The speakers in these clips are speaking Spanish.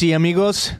Amigos y amigos,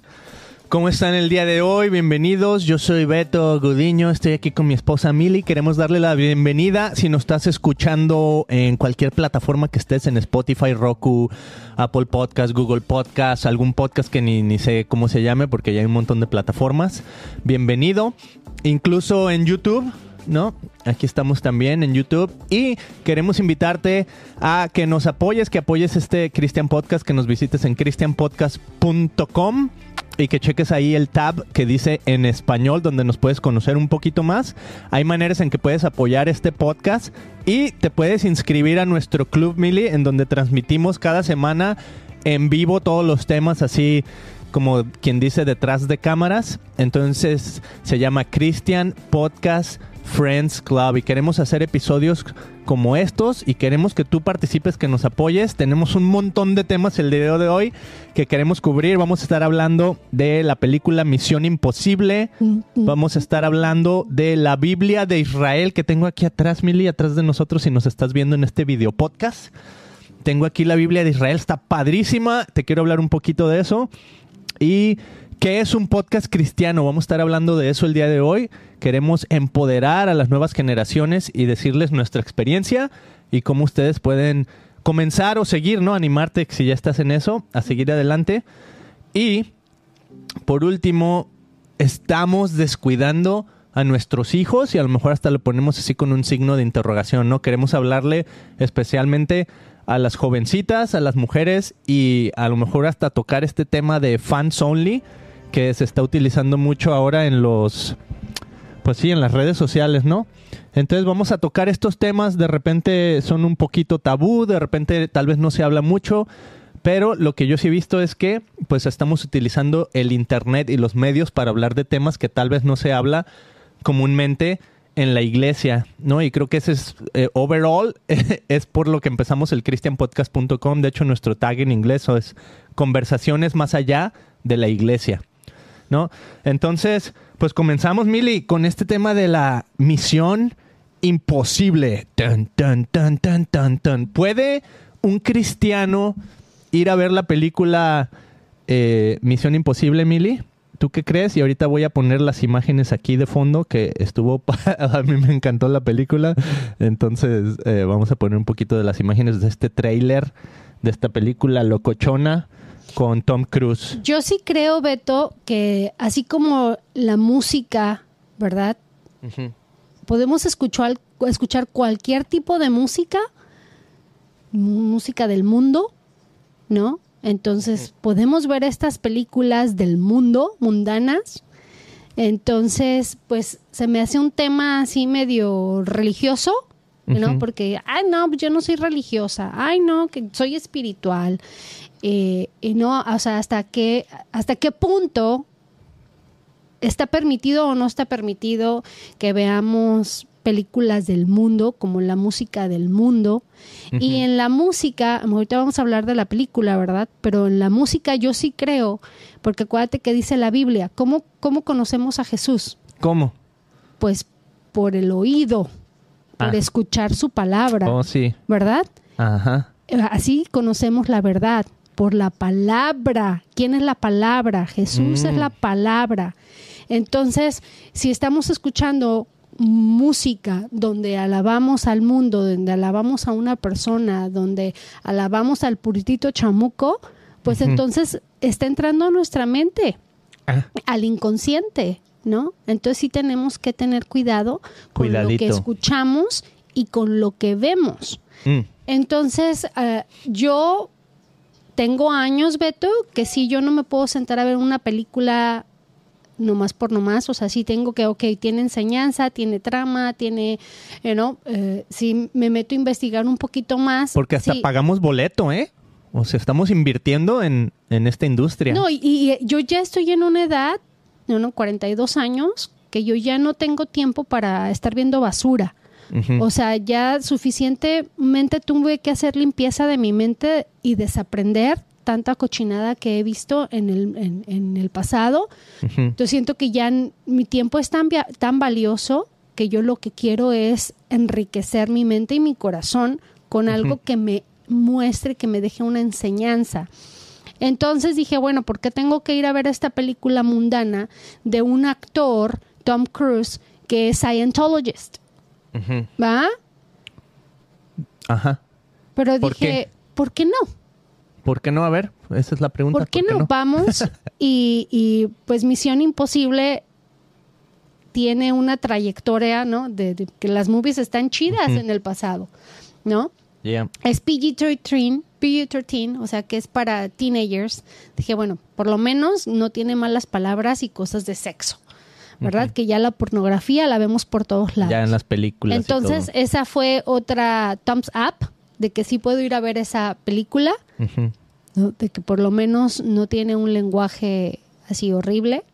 ¿cómo están el día de hoy? Bienvenidos, yo soy Beto Gudiño, estoy aquí con mi esposa Mili, queremos darle la bienvenida si nos estás escuchando en cualquier plataforma que estés, en Spotify, Roku, Apple Podcast, Google Podcast, algún podcast que ni, ni sé cómo se llame porque ya hay un montón de plataformas. Bienvenido, incluso en YouTube ¿no? Aquí estamos también en YouTube y queremos invitarte a que nos apoyes, que apoyes este Christian Podcast, que nos visites en christianpodcast.com y que cheques ahí el tab que dice en español donde nos puedes conocer un poquito más. Hay maneras en que puedes apoyar este podcast y te puedes inscribir a nuestro Club Mili en donde transmitimos cada semana en vivo todos los temas así como quien dice detrás de cámaras. Entonces se llama Christian Podcast Friends Club y queremos hacer episodios como estos y queremos que tú participes, que nos apoyes. Tenemos un montón de temas el día de hoy que queremos cubrir. Vamos a estar hablando de la película Misión Imposible. Vamos a estar hablando de la Biblia de Israel que tengo aquí atrás, Mili, atrás de nosotros si nos estás viendo en este video podcast. Tengo aquí la Biblia de Israel, está padrísima. Te quiero hablar un poquito de eso. Y ¿Qué es un podcast cristiano? Vamos a estar hablando de eso el día de hoy. Queremos empoderar a las nuevas generaciones y decirles nuestra experiencia y cómo ustedes pueden comenzar o seguir, ¿no? Animarte si ya estás en eso, a seguir adelante. Y por último, estamos descuidando a nuestros hijos y a lo mejor hasta lo ponemos así con un signo de interrogación, ¿no? Queremos hablarle especialmente a las jovencitas, a las mujeres y a lo mejor hasta tocar este tema de fans only que se está utilizando mucho ahora en los, pues sí, en las redes sociales, ¿no? Entonces vamos a tocar estos temas, de repente son un poquito tabú, de repente tal vez no se habla mucho, pero lo que yo sí he visto es que pues estamos utilizando el internet y los medios para hablar de temas que tal vez no se habla comúnmente en la iglesia, ¿no? Y creo que ese es, eh, overall, es por lo que empezamos el christianpodcast.com. De hecho, nuestro tag en inglés es conversaciones más allá de la iglesia. ¿No? Entonces, pues comenzamos, Mili, con este tema de la misión imposible. ¿Puede un cristiano ir a ver la película eh, Misión Imposible, Mili? ¿Tú qué crees? Y ahorita voy a poner las imágenes aquí de fondo, que estuvo... a mí me encantó la película. Entonces, eh, vamos a poner un poquito de las imágenes de este trailer de esta película locochona con Tom Cruise. Yo sí creo, Beto, que así como la música, ¿verdad? Podemos escuchar, escuchar cualquier tipo de música, música del mundo, ¿no? Entonces, podemos ver estas películas del mundo, mundanas. Entonces, pues se me hace un tema así medio religioso, ¿no? Porque, ay, no, yo no soy religiosa, ay, no, que soy espiritual. Eh, y no, o sea, hasta qué, hasta qué punto está permitido o no está permitido que veamos películas del mundo, como la música del mundo. Y en la música, ahorita vamos a hablar de la película, ¿verdad? Pero en la música yo sí creo, porque acuérdate que dice la Biblia, ¿cómo, cómo conocemos a Jesús? ¿Cómo? Pues por el oído, por ah. escuchar su palabra. Oh, sí. ¿Verdad? Ajá. Así conocemos la verdad por la palabra. ¿Quién es la palabra? Jesús es la mm. palabra. Entonces, si estamos escuchando música donde alabamos al mundo, donde alabamos a una persona, donde alabamos al puritito chamuco, pues entonces está entrando a nuestra mente, ah. al inconsciente, ¿no? Entonces sí tenemos que tener cuidado con lo que escuchamos y con lo que vemos. Mm. Entonces, uh, yo tengo años, Beto, que si yo no me puedo sentar a ver una película nomás por nomás, o sea, sí tengo que, ok, tiene enseñanza, tiene trama, tiene, eh, ¿no? Eh, si me meto a investigar un poquito más. Porque hasta pagamos boleto, ¿eh? O sea, estamos invirtiendo en, esta industria. No, y, yo ya estoy en una edad, no, no, 42 años, que yo ya no tengo tiempo para estar viendo basura. O sea, ya suficientemente tuve que hacer limpieza de mi mente y desaprender tanta cochinada que he visto en el, en, el pasado. Entonces siento que ya mi tiempo es tan, tan valioso que yo lo que quiero es enriquecer mi mente y mi corazón con algo que me muestre, que me deje una enseñanza. Entonces dije, bueno, ¿por qué tengo que ir a ver esta película mundana de un actor, Tom Cruise, que es Scientologist? Ujú. ¿Va? Ajá. Pero ¿Por dije, qué? ¿por qué no? ¿Por qué no? A ver, esa es la pregunta. ¿Por qué no vamos? Y, y, pues Misión Imposible tiene una trayectoria, ¿no? De, de que las movies están chidas en el pasado, ¿no? Yeah. Es PG-13, PG-13, o sea que es para teenagers. Dije, bueno, por lo menos no tiene malas palabras y cosas de sexo, ¿verdad? Que ya la pornografía la vemos por todos lados. Ya en las películas. y Entonces, todo. esa fue otra thumbs up de que sí puedo ir a ver esa película, de que por lo menos no tiene un lenguaje así horrible.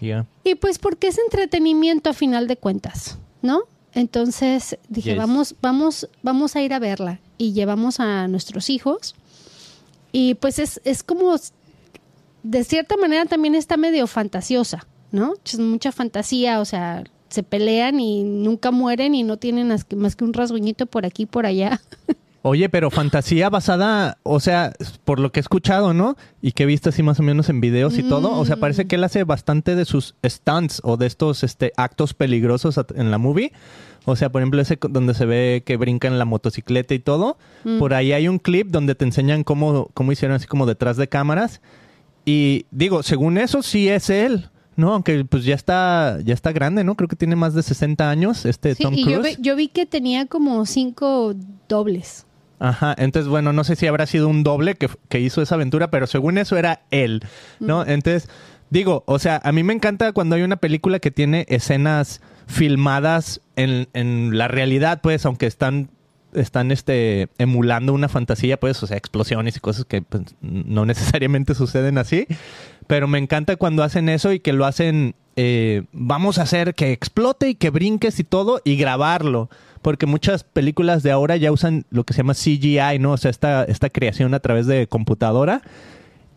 Yeah. Y pues porque es entretenimiento a final de cuentas, ¿no? Entonces dije, Yes. vamos, vamos, vamos a ir a verla. Y llevamos a nuestros hijos. Y pues es, es como, de cierta manera también está medio fantasiosa, ¿no? Es mucha fantasía, o sea, se pelean y nunca mueren y no tienen más que, un rasguñito por aquí y por allá. Oye, pero fantasía basada, o sea, por lo que he escuchado, ¿no? Y que he visto así más o menos en videos y todo, o sea, parece que él hace bastante de sus stunts o de estos este, actos peligrosos en la movie. O sea, por ejemplo, ese donde se ve que brinca en la motocicleta y todo. Por ahí hay un clip donde te enseñan cómo, cómo hicieron así como detrás de cámaras. Y digo, según eso sí es él, ¿no? Aunque pues ya está, ya está grande, ¿no? Creo que tiene más de 60 años este Sí, Tom y Cruise. yo, vi- yo vi que tenía como cinco dobles. Ajá, entonces bueno, no sé si habrá sido un doble que, que hizo esa aventura, pero según eso era él, ¿no? Entonces, digo, o sea, a mí me encanta cuando hay una película que tiene escenas filmadas en, en la realidad, pues, aunque están están este emulando una fantasía, pues, o sea, explosiones y cosas que pues, no necesariamente suceden así. Pero me encanta cuando hacen eso y que lo hacen, eh, vamos a hacer que explote y que brinques y todo y grabarlo. Porque muchas películas de ahora ya usan lo que se llama CGI, ¿no? O sea, esta, esta creación a través de computadora.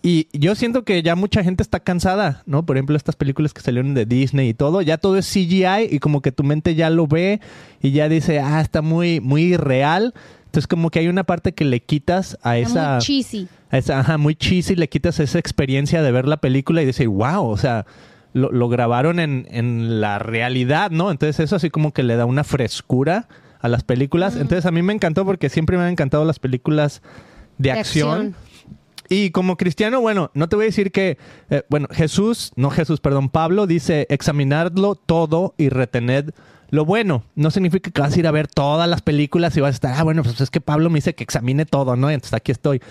Y yo siento que ya mucha gente está cansada, ¿no? Por ejemplo, estas películas que salieron de Disney y todo, ya todo es CGI y como que tu mente ya lo ve y ya dice, ah, está muy, muy real. Entonces como que hay una parte que le quitas a esa... Muy cheesy. a esa, ajá, muy cheesy, le quitas esa experiencia de ver la película y decir, wow, o sea, lo, lo grabaron en, en la realidad, ¿no? Entonces eso así como que le da una frescura a las películas. Entonces a mí me encantó porque siempre me han encantado las películas de, De acción. acción. Y como cristiano, bueno, no te voy a decir que, eh, bueno, Jesús, no Jesús, perdón, Pablo dice examinarlo todo y retened lo bueno. No significa que vas a ir a ver todas las películas y vas a estar, ah, bueno, pues es que Pablo me dice que examine todo, ¿no? Entonces aquí estoy.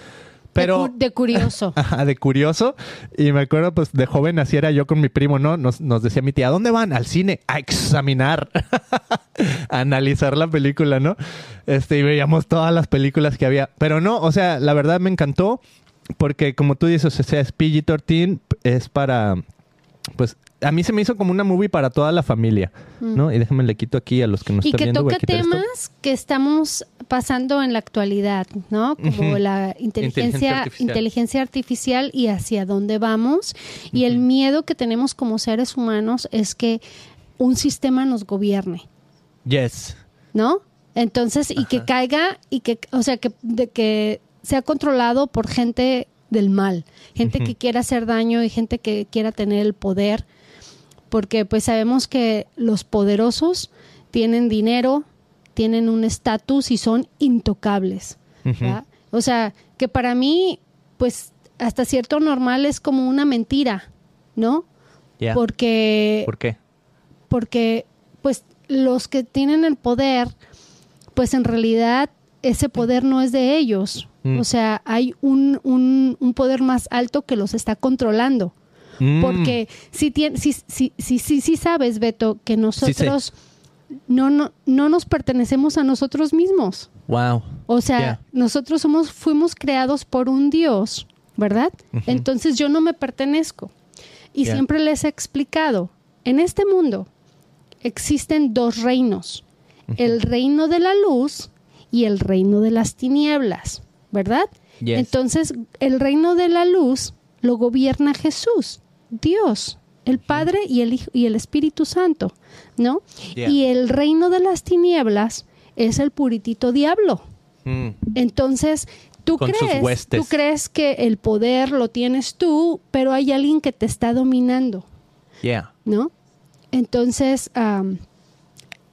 Pero... de, cu- de curioso. Ajá, de curioso. Y me acuerdo, pues, de joven así era yo con mi primo, ¿no? Nos, nos decía mi tía, ¿a dónde van? Al cine, a examinar, a analizar la película, ¿no? Este, y veíamos todas las películas que había. Pero no, o sea, la verdad me encantó, porque como tú dices, o sea, es PG-13, es para, pues, a mí se me hizo como una movie para toda la familia, ¿no? Y déjame le quito aquí a los que nos y están que viendo. voy a toca esto. temas que estamos pasando en la actualidad, ¿no? Como la Inteligencia inteligencia, artificial. inteligencia artificial y hacia dónde vamos. Y el miedo que tenemos como seres humanos es que un sistema nos gobierne, Yes. ¿no? Entonces, y que caiga, y que, o sea, que, de que sea controlado por gente del mal, gente que quiera hacer daño y gente que quiera tener el poder, porque pues sabemos que los poderosos tienen dinero, tienen un estatus y son intocables. O sea, que para mí, pues hasta cierto normal es como una mentira, ¿no? Ya. Porque ¿Por qué? porque pues los que tienen el poder, pues en realidad ese poder no es de ellos. Mm. O sea, hay un, un, un poder más alto que los está controlando. Mm. Porque si, si, si, si, si, si sabes, Beto, que nosotros no, no, no nos pertenecemos a nosotros mismos. Wow. O sea, nosotros somos, fuimos creados por un Dios, ¿verdad? Entonces yo no me pertenezco. Y siempre les he explicado, en este mundo existen dos reinos, el reino de la luz y el reino de las tinieblas, ¿verdad? Yes. Entonces, el reino de la luz lo gobierna Jesús, Dios, el Padre y el Hijo y el Espíritu Santo, ¿no? Yeah. Y el reino de las tinieblas es el puritito diablo. Mm. Entonces, tú con crees, tú crees que el poder lo tienes tú, pero hay alguien que te está dominando, Yeah. ¿no? Entonces,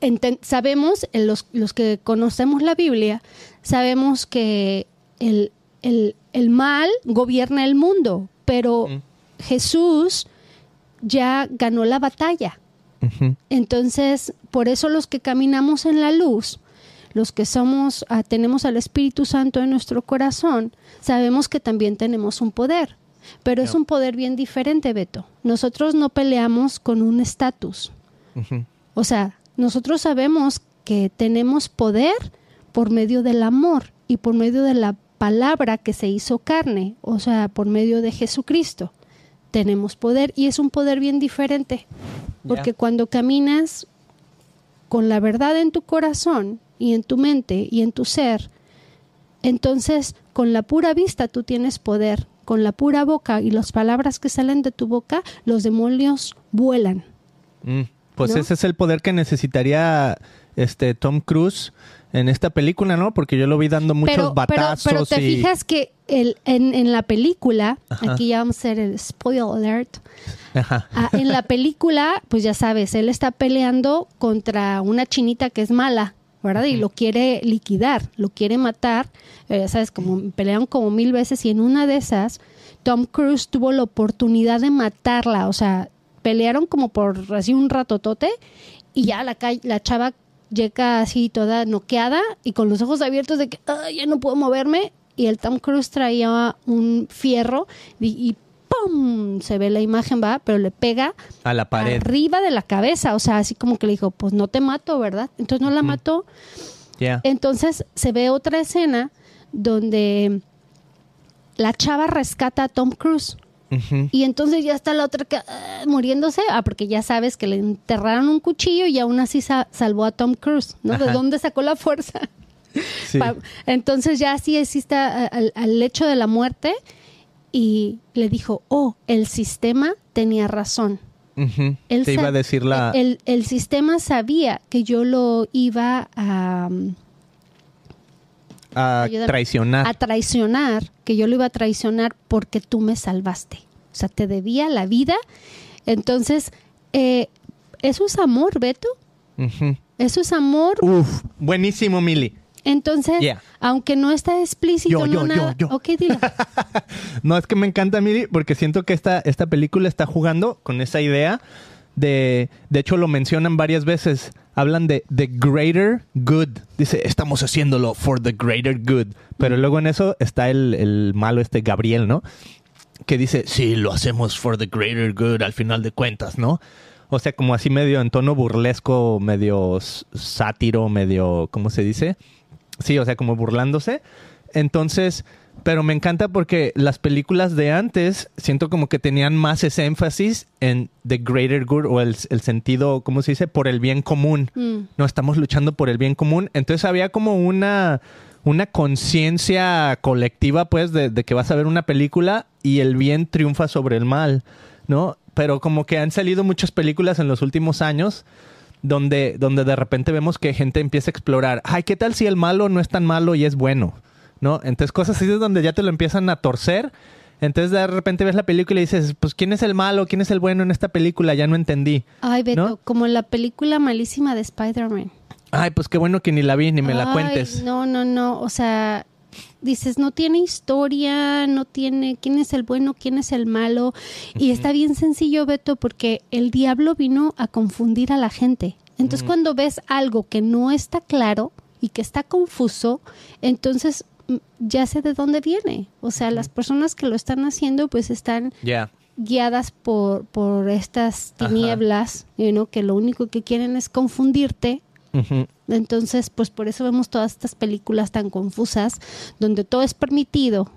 enten- sabemos, los, los que conocemos la Biblia, sabemos que el, el- el mal gobierna el mundo, pero Mm. Jesús ya ganó la batalla. Entonces, por eso los que caminamos en la luz, los que somos, ah, tenemos al Espíritu Santo en nuestro corazón, sabemos que también tenemos un poder. Pero es un poder bien diferente, Beto. Nosotros no peleamos con un estatus. O sea, nosotros sabemos que tenemos poder por medio del amor y por medio de la palabra que se hizo carne, o sea, por medio de Jesucristo. Tenemos poder y es un poder bien diferente, porque cuando caminas con la verdad en tu corazón y en tu mente y en tu ser, entonces con la pura vista tú tienes poder, con la pura boca y las palabras que salen de tu boca, los demonios vuelan. Mm, Pues ¿No? ese es el poder que necesitaría este Tom Cruise en esta película, ¿no? Porque yo lo vi dando muchos pero, pero- batazos pero te y fijas que el, en, en la película, Ajá. aquí ya vamos a hacer el spoiler alert, Ajá. ah, en la película, pues ya sabes, él está peleando contra una chinita que es mala, ¿verdad? Y lo quiere liquidar, lo quiere matar, eh, ya sabes, como pelearon como mil veces y en una de esas, Tom Cruise tuvo la oportunidad de matarla, o sea, pelearon como por así un ratotote y ya la, la chava llega así toda noqueada y con los ojos abiertos de que "Ay, ya no puedo moverme y el Tom Cruise traía un fierro y, y ¡pum! se ve la imagen, va, pero le pega A la pared. arriba de la cabeza, o sea, así como que le dijo, pues no te mato, ¿verdad? Entonces no la mató. Entonces se ve otra escena donde la chava rescata a Tom Cruise. Y entonces ya está la otra que, ah, muriéndose, ah, porque ya sabes que le enterraron un cuchillo y aún así sa- salvó a Tom Cruise, ¿no? ¿De dónde sacó la fuerza? Sí. Entonces ya así existe al, al hecho de la muerte y le dijo, oh, el sistema tenía razón. Él Te iba a decir la... El, el sistema sabía que yo lo iba a, a traicionar. a traicionar, que yo lo iba a traicionar porque tú me salvaste. O sea, te debía la vida. Entonces, eh, eso es amor, Beto. Eso es amor. Uf, buenísimo, Mili. Entonces, Yeah. aunque no está explícito, Yo, no yo, yo, nada. yo. Ok, dilo. No, es que me encanta, Mili, porque siento que esta, esta película está jugando con esa idea de... De hecho, lo mencionan varias veces. Hablan de the greater good. Dice, estamos haciéndolo for the greater good. Pero luego en eso está el, el malo este Gabriel, ¿no? Que dice, sí, lo hacemos for the greater good al final de cuentas, ¿no? O sea, como así medio en tono burlesco, medio sátiro, medio, ¿cómo se dice? Sí, o sea, como burlándose. Entonces, pero me encanta porque las películas de antes siento como que tenían más ese énfasis en the greater good o el, el sentido, ¿cómo se dice? Por el bien común. Mm. No, estamos luchando por el bien común. Entonces había como una, una conciencia colectiva, pues, de, de que vas a ver una película y el bien triunfa sobre el mal, ¿no? Pero como que han salido muchas películas en los últimos años donde, donde de repente vemos que gente empieza a explorar, ay, ¿qué tal si el malo no es tan malo y es bueno? ¿No? Entonces cosas así es donde ya te lo empiezan a torcer. Entonces de repente ves la película y dices, pues ¿quién es el malo? ¿Quién es el bueno en esta película? Ya no entendí. Ay, Beto, ¿No? como la película malísima de Spider-Man. Ay, pues qué bueno que ni la vi ni me la cuentes. No, no, no. O sea, dices, no tiene historia, no tiene quién es el bueno, quién es el malo. Y está bien sencillo, Beto, porque el diablo vino a confundir a la gente. Entonces, cuando ves algo que no está claro y que está confuso, entonces mm, ya sé de dónde viene. O sea, las personas que lo están haciendo, pues están guiadas por, por estas tinieblas, you know, que lo único que quieren es confundirte. Entonces, pues por eso vemos todas estas películas tan confusas, donde todo es permitido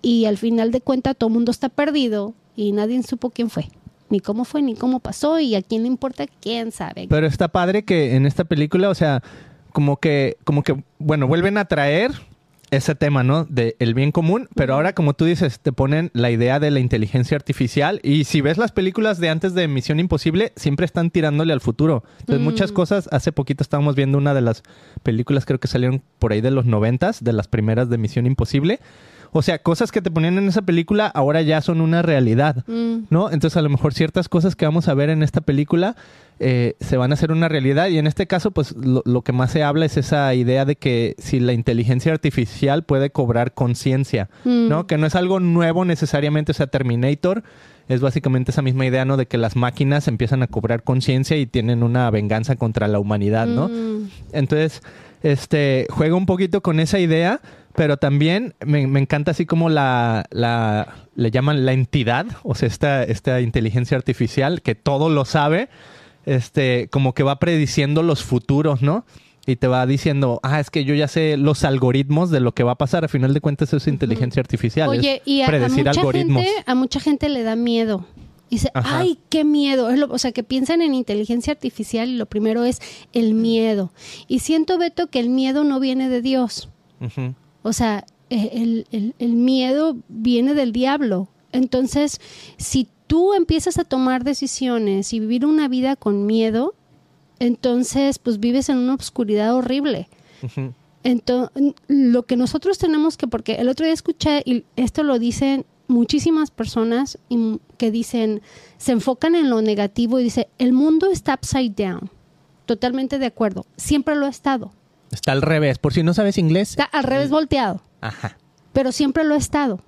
y al final de cuentas todo el mundo está perdido y nadie supo quién fue, ni cómo fue, ni cómo pasó y a quién le importa, quién sabe. Pero está padre que en esta película, o sea, como que, como que, bueno, vuelven a traer ese tema, ¿no? De el bien común, pero ahora como tú dices, te ponen la idea de la inteligencia artificial y si ves las películas de antes de Misión Imposible, siempre están tirándole al futuro. Entonces muchas cosas, hace poquito estábamos viendo una de las películas, creo que salieron por ahí de los noventas, de las primeras de Misión Imposible. O sea, cosas que te ponían en esa película ahora ya son una realidad, ¿no? Entonces a lo mejor ciertas cosas que vamos a ver en esta película eh, se van a hacer una realidad y en este caso pues lo, lo, que más se habla es esa idea de que si la inteligencia artificial puede cobrar conciencia, Mm. ¿no? Que no es algo nuevo necesariamente, o sea, Terminator es básicamente esa misma idea, ¿no? De que las máquinas empiezan a cobrar conciencia y tienen una venganza contra la humanidad, ¿no? Mm. Entonces, este, juega un poquito con esa idea, pero también me, me encanta así como la, la, le llaman la entidad, o sea, esta, esta inteligencia artificial que todo lo sabe, este, como que va prediciendo los futuros, ¿no? Y te va diciendo, ah, es que yo ya sé los algoritmos de lo que va a pasar. A final de cuentas, eso es inteligencia artificial. Oye, y a, a predecir mucha algoritmos. gente, a mucha gente le da miedo. Dice, Ajá. ay, qué miedo. Es lo- o sea, que piensan en inteligencia artificial y lo primero es el miedo. Y siento, Beto, que el miedo no viene de Dios. Ujú. O sea, eh, el, el- el miedo viene del diablo. Entonces, si tú empiezas a tomar decisiones y vivir una vida con miedo, entonces pues vives en una oscuridad horrible. Entonces, lo que nosotros tenemos que, porque el otro día escuché, y esto lo dicen muchísimas personas y que dicen, se enfocan en lo negativo y dice, el mundo está upside down. Totalmente de acuerdo. Siempre lo ha estado. Está al revés. Por si no sabes inglés. Está al revés volteado. Ajá. pero siempre lo ha estado.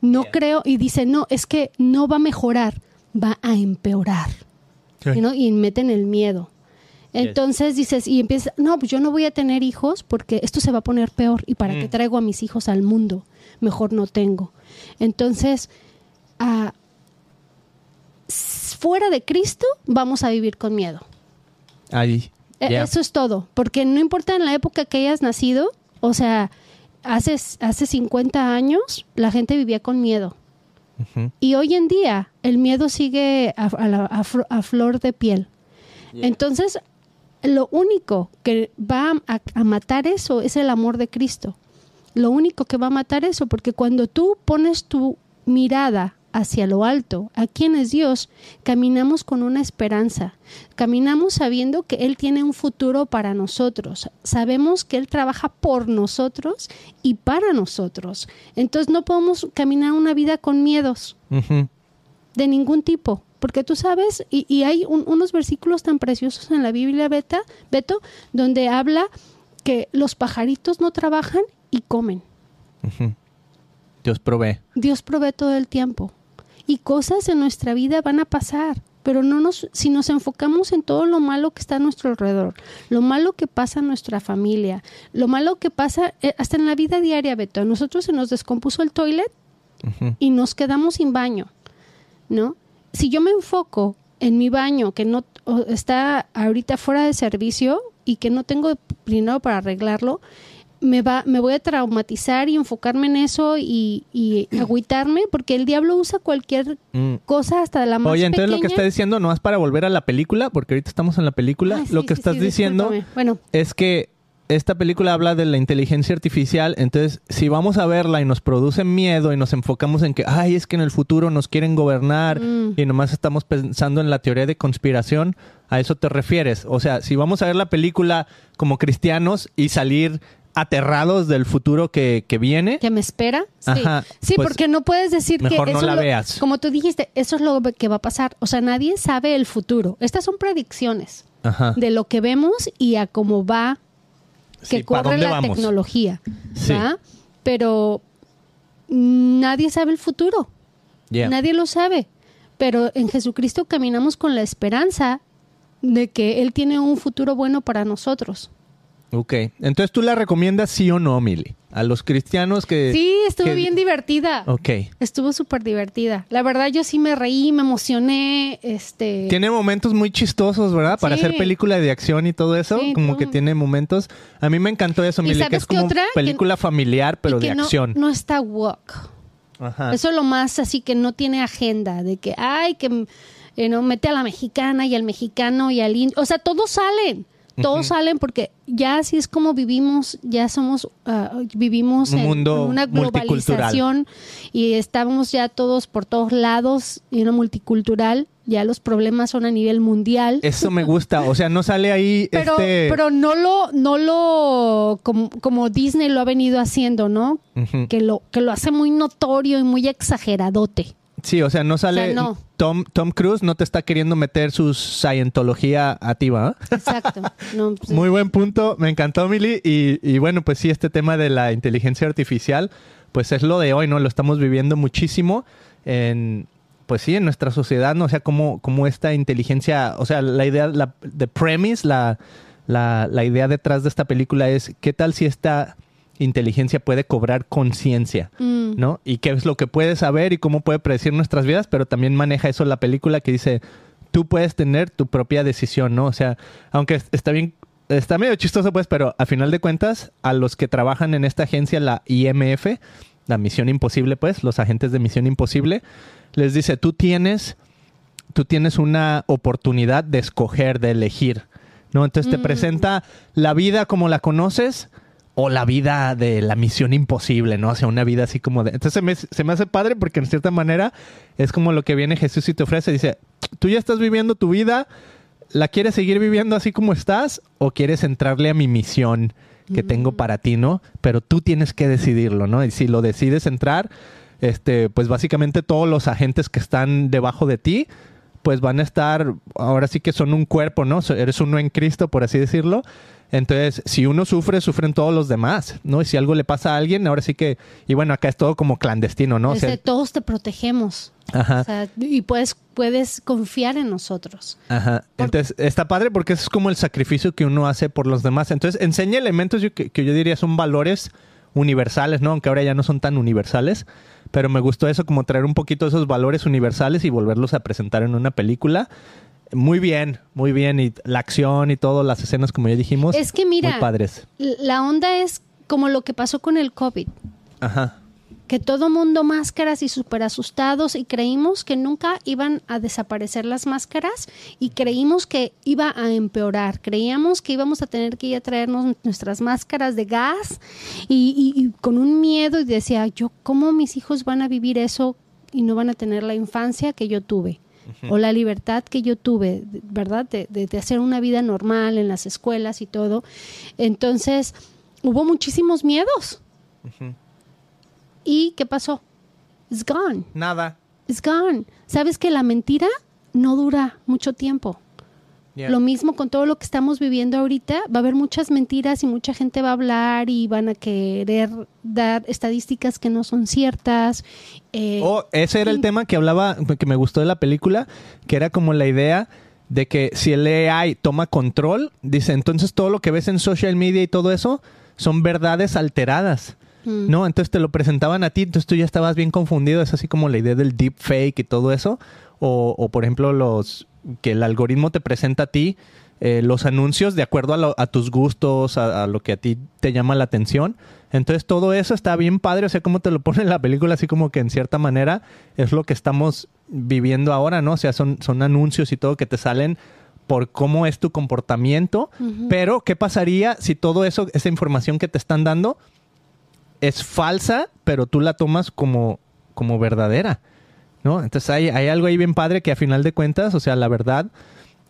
No Yeah. creo, y dice, no, es que no va a mejorar, va a empeorar. Sí. ¿no? Y meten el miedo. Yes. Entonces dices, y empiezas, no, pues yo no voy a tener hijos porque esto se va a poner peor. ¿Y para Mm. qué traigo a mis hijos al mundo? Mejor no tengo. Entonces, ah, fuera de Cristo, vamos a vivir con miedo. Ahí. E-. Eso es todo, porque no importa en la época que hayas nacido, o sea, hace, hace 50 años la gente vivía con miedo. Y hoy en día el miedo sigue a, a la- a fl- a flor de piel. Entonces, lo único que va a, a matar eso es el amor de Cristo. Lo único que va a matar eso, porque cuando tú pones tu mirada hacia lo alto, a quién es Dios, caminamos con una esperanza, caminamos sabiendo que Él tiene un futuro para nosotros, sabemos que Él trabaja por nosotros y para nosotros. Entonces no podemos caminar una vida con miedos de ningún tipo. Porque tú sabes, y, y hay un- unos versículos tan preciosos en la Biblia, Beta, Beto, donde habla que los pajaritos no trabajan y comen. Dios provee. Dios provee todo el tiempo. Y cosas en nuestra vida van a pasar. Pero no nos, si nos enfocamos en todo lo malo que está a nuestro alrededor, lo malo que pasa en nuestra familia, lo malo que pasa eh, hasta en la vida diaria, Beto. A nosotros se nos descompuso el toilet y nos quedamos sin baño, ¿no? Si yo me enfoco en mi baño que no está ahorita fuera de servicio y que no tengo dinero para arreglarlo, me va, me voy a traumatizar y enfocarme en eso y, y agüitarme porque el diablo usa cualquier Mm. cosa hasta la más Oye, entonces lo que está diciendo, no es para volver a la película, porque ahorita estamos en la película, Ah, sí, lo que sí, estás sí, diciendo. Bueno, es que esta película habla de la inteligencia artificial, entonces si vamos a verla y nos produce miedo y nos enfocamos en que, ay, es que en el futuro nos quieren gobernar Mm. y nomás estamos pensando en la teoría de conspiración, ¿a eso te refieres? O sea, si vamos a ver la película como cristianos y salir aterrados del futuro que, que viene, que me espera. Sí, Ajá, sí pues, porque no puedes decir que mejor no eso la lo- veas. como tú dijiste, eso es lo que va a pasar. O sea, nadie sabe el futuro. Estas son predicciones. ajá, de lo que vemos y a cómo va que Sí, ¿pa' corre la vamos? tecnología. Sí. Pero nadie sabe el futuro. Yeah. Nadie lo sabe. Pero en Jesucristo caminamos con la esperanza de que Él tiene un futuro bueno para nosotros. Ok, entonces tú la recomiendas sí o no, Mili, a los cristianos que... Sí, estuvo que- bien divertida. Ok. Estuvo súper divertida. La verdad, yo sí me reí, me emocioné. Este, Tiene momentos muy chistosos, ¿verdad? Para Sí. hacer película de acción y todo eso, Sí, como que tiene momentos. A mí me encantó eso, ¿Y Mili, que es como otra? película familiar, pero y de no- acción. No está woke. Ajá. Eso es lo más así que no tiene agenda, de que, ay, que eh, no mete a la mexicana y al mexicano y al indio. O sea, todos salen, Todos salen porque ya así es como vivimos, ya somos, ah, vivimos Un en, mundo en una globalización y estamos ya todos por todos lados y una multicultural. Ya los problemas son a nivel mundial. Eso me gusta. O sea, no sale ahí Pero, este... pero no lo, no lo, como, como Disney lo ha venido haciendo, ¿no? Que lo, que lo hace muy notorio y muy exageradote. Sí, o sea, no sale... O sea, no. Tom, Tom Cruise no te está queriendo meter su Scientología a ti, ¿va? Exacto. No, pues, Muy buen punto, me encantó, Mili. Y, y bueno, pues sí, este tema de la inteligencia artificial, pues es lo de hoy, ¿no? Lo estamos viviendo muchísimo en, pues sí, en nuestra sociedad, ¿no? O sea, como, como esta inteligencia, o sea, la idea, la the premise, la, la, la idea detrás de esta película es, ¿qué tal si esta inteligencia puede cobrar conciencia? mm, ¿no? Y qué es lo que puede saber y cómo puede predecir nuestras vidas, pero también maneja eso la película que dice, tú puedes tener tu propia decisión, ¿no? O sea, aunque es- está bien, está medio chistoso pues, pero a final de cuentas, a los que trabajan en esta agencia, la IMF, la Misión Imposible, pues, los agentes de Misión Imposible, les dice, tú tienes, tú tienes una oportunidad de escoger, de elegir, ¿no? Entonces te Mm. presenta la vida como la conoces o la vida de la misión imposible, ¿no? O sea, una vida así como de... Entonces se me, se me hace padre porque en cierta manera es como lo que viene Jesús y te ofrece. Dice, tú ya estás viviendo tu vida, ¿la quieres seguir viviendo así como estás o quieres entrarle a mi misión que tengo para ti, ¿no? Pero tú tienes que decidirlo, ¿no? Y si lo decides entrar, este, pues básicamente todos los agentes que están debajo de ti, pues van a estar, ahora sí que son un cuerpo, ¿no? Eres uno en Cristo, por así decirlo. Entonces, si uno sufre, sufren todos los demás, ¿no? Y si algo le pasa a alguien, ahora sí que, y bueno, acá es todo como clandestino, ¿no? O sea, todos te protegemos. ajá. O sea, y puedes, puedes confiar en nosotros. Ajá. Entonces, está padre porque eso es como el sacrificio que uno hace por los demás. Entonces, enseña elementos que, que yo diría son valores universales, ¿no? Aunque ahora ya no son tan universales. Pero me gustó eso, como traer un poquito esos valores universales y volverlos a presentar en una película. Muy bien, muy bien. Y la acción y todo, las escenas, como ya dijimos. Es que mira, Muy padres. la onda es como lo que pasó con el COVID. Ajá. Que todo mundo máscaras y súper asustados y creímos que nunca iban a desaparecer las máscaras y creímos que iba a empeorar. Creíamos que íbamos a tener que ir a traernos nuestras máscaras de gas y, y- y con un miedo y decía yo, ¿cómo mis hijos van a vivir eso y no van a tener la infancia que yo tuve? O la libertad que yo tuve, ¿verdad? De, de- de hacer una vida normal en las escuelas y todo. Entonces, hubo muchísimos miedos. ¿Y qué pasó? It's gone. Nada. It's gone. ¿Sabes que la mentira no dura mucho tiempo? Yeah. Lo mismo con todo lo que estamos viviendo ahorita. Va a haber muchas mentiras y mucha gente va a hablar y van a querer dar estadísticas que no son ciertas. Eh, Oh, ese era el tema que hablaba, que me gustó de la película, que era como la idea de que si el AI toma control, dice, entonces todo lo que ves en social media y todo eso son verdades alteradas. Mm, ¿No? Entonces te lo presentaban a ti, entonces tú ya estabas bien confundido. Es así como la idea del deep fake y todo eso. O, o, por ejemplo, los que el algoritmo te presenta a ti eh, los anuncios de acuerdo a, lo- a tus gustos, a, a lo que a ti te llama la atención. Entonces todo eso está bien padre, o sea, como te lo pone en la película, así como que en cierta manera es lo que estamos viviendo ahora, ¿no? O sea, son, son anuncios y todo que te salen por cómo es tu comportamiento, pero ¿qué pasaría si todo eso, esa información que te están dando es falsa, pero tú la tomas como, como verdadera? ¿No? Entonces hay, hay algo ahí bien padre que a final de cuentas, o sea, la verdad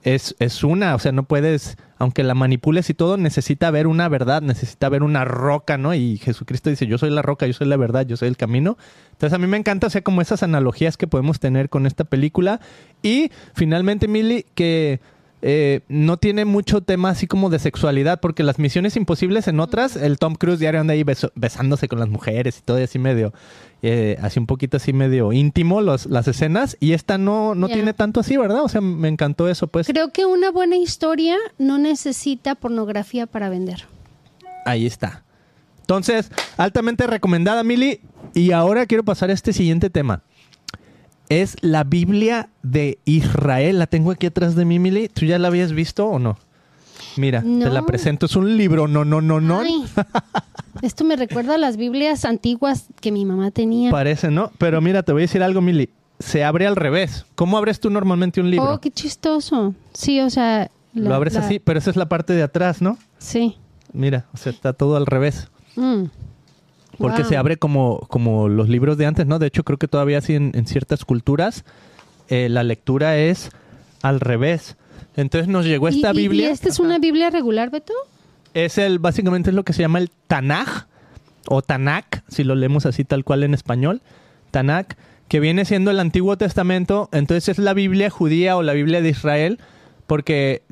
es, es una, o sea, no puedes, aunque la manipules y todo, necesita haber una verdad, necesita haber una roca, ¿no? Y Jesucristo dice, yo soy la roca, yo soy la verdad, yo soy el camino. Entonces a mí me encanta, o sea, como esas analogías que podemos tener con esta película. Y finalmente, Milly, que eh, no tiene mucho tema así como de sexualidad, porque las misiones imposibles en otras, el Tom Cruise diario anda ahí beso- besándose con las mujeres y todo y así medio, eh, así un poquito así medio íntimo los, las escenas, y esta no, no tiene tanto así, ¿verdad? O sea, me encantó eso, pues. Creo que una buena historia no necesita pornografía para vender. Ahí está. Entonces, altamente recomendada, Mili. Y ahora quiero pasar a este siguiente tema. Es la Biblia de Israel. La tengo aquí atrás de mí, Mili. ¿Tú ya la habías visto o no? Mira, te la presento. Es un libro, no, no, no, no. Ay, esto me recuerda a las Biblias antiguas que mi mamá tenía. Parece, ¿no? Pero mira, te voy a decir algo, Mili. Se abre al revés. ¿Cómo abres tú normalmente un libro? Oh, qué chistoso. Sí, o sea, lo abres la- así, pero esa es la parte de atrás, ¿no? Sí. Mira, o sea, está todo al revés. Mm. Porque Wow. se abre como, como los libros de antes, ¿no? De hecho, creo que todavía así en, en ciertas culturas eh, la lectura es al revés. Entonces nos llegó esta ¿Y- y- Biblia. ¿Y esta es una Biblia regular, Beto? Es el, básicamente es lo que se llama el Tanaj o Tanakh, si lo leemos así tal cual en español. Tanakh, que viene siendo el Antiguo Testamento, entonces es la Biblia judía o la Biblia de Israel, porque,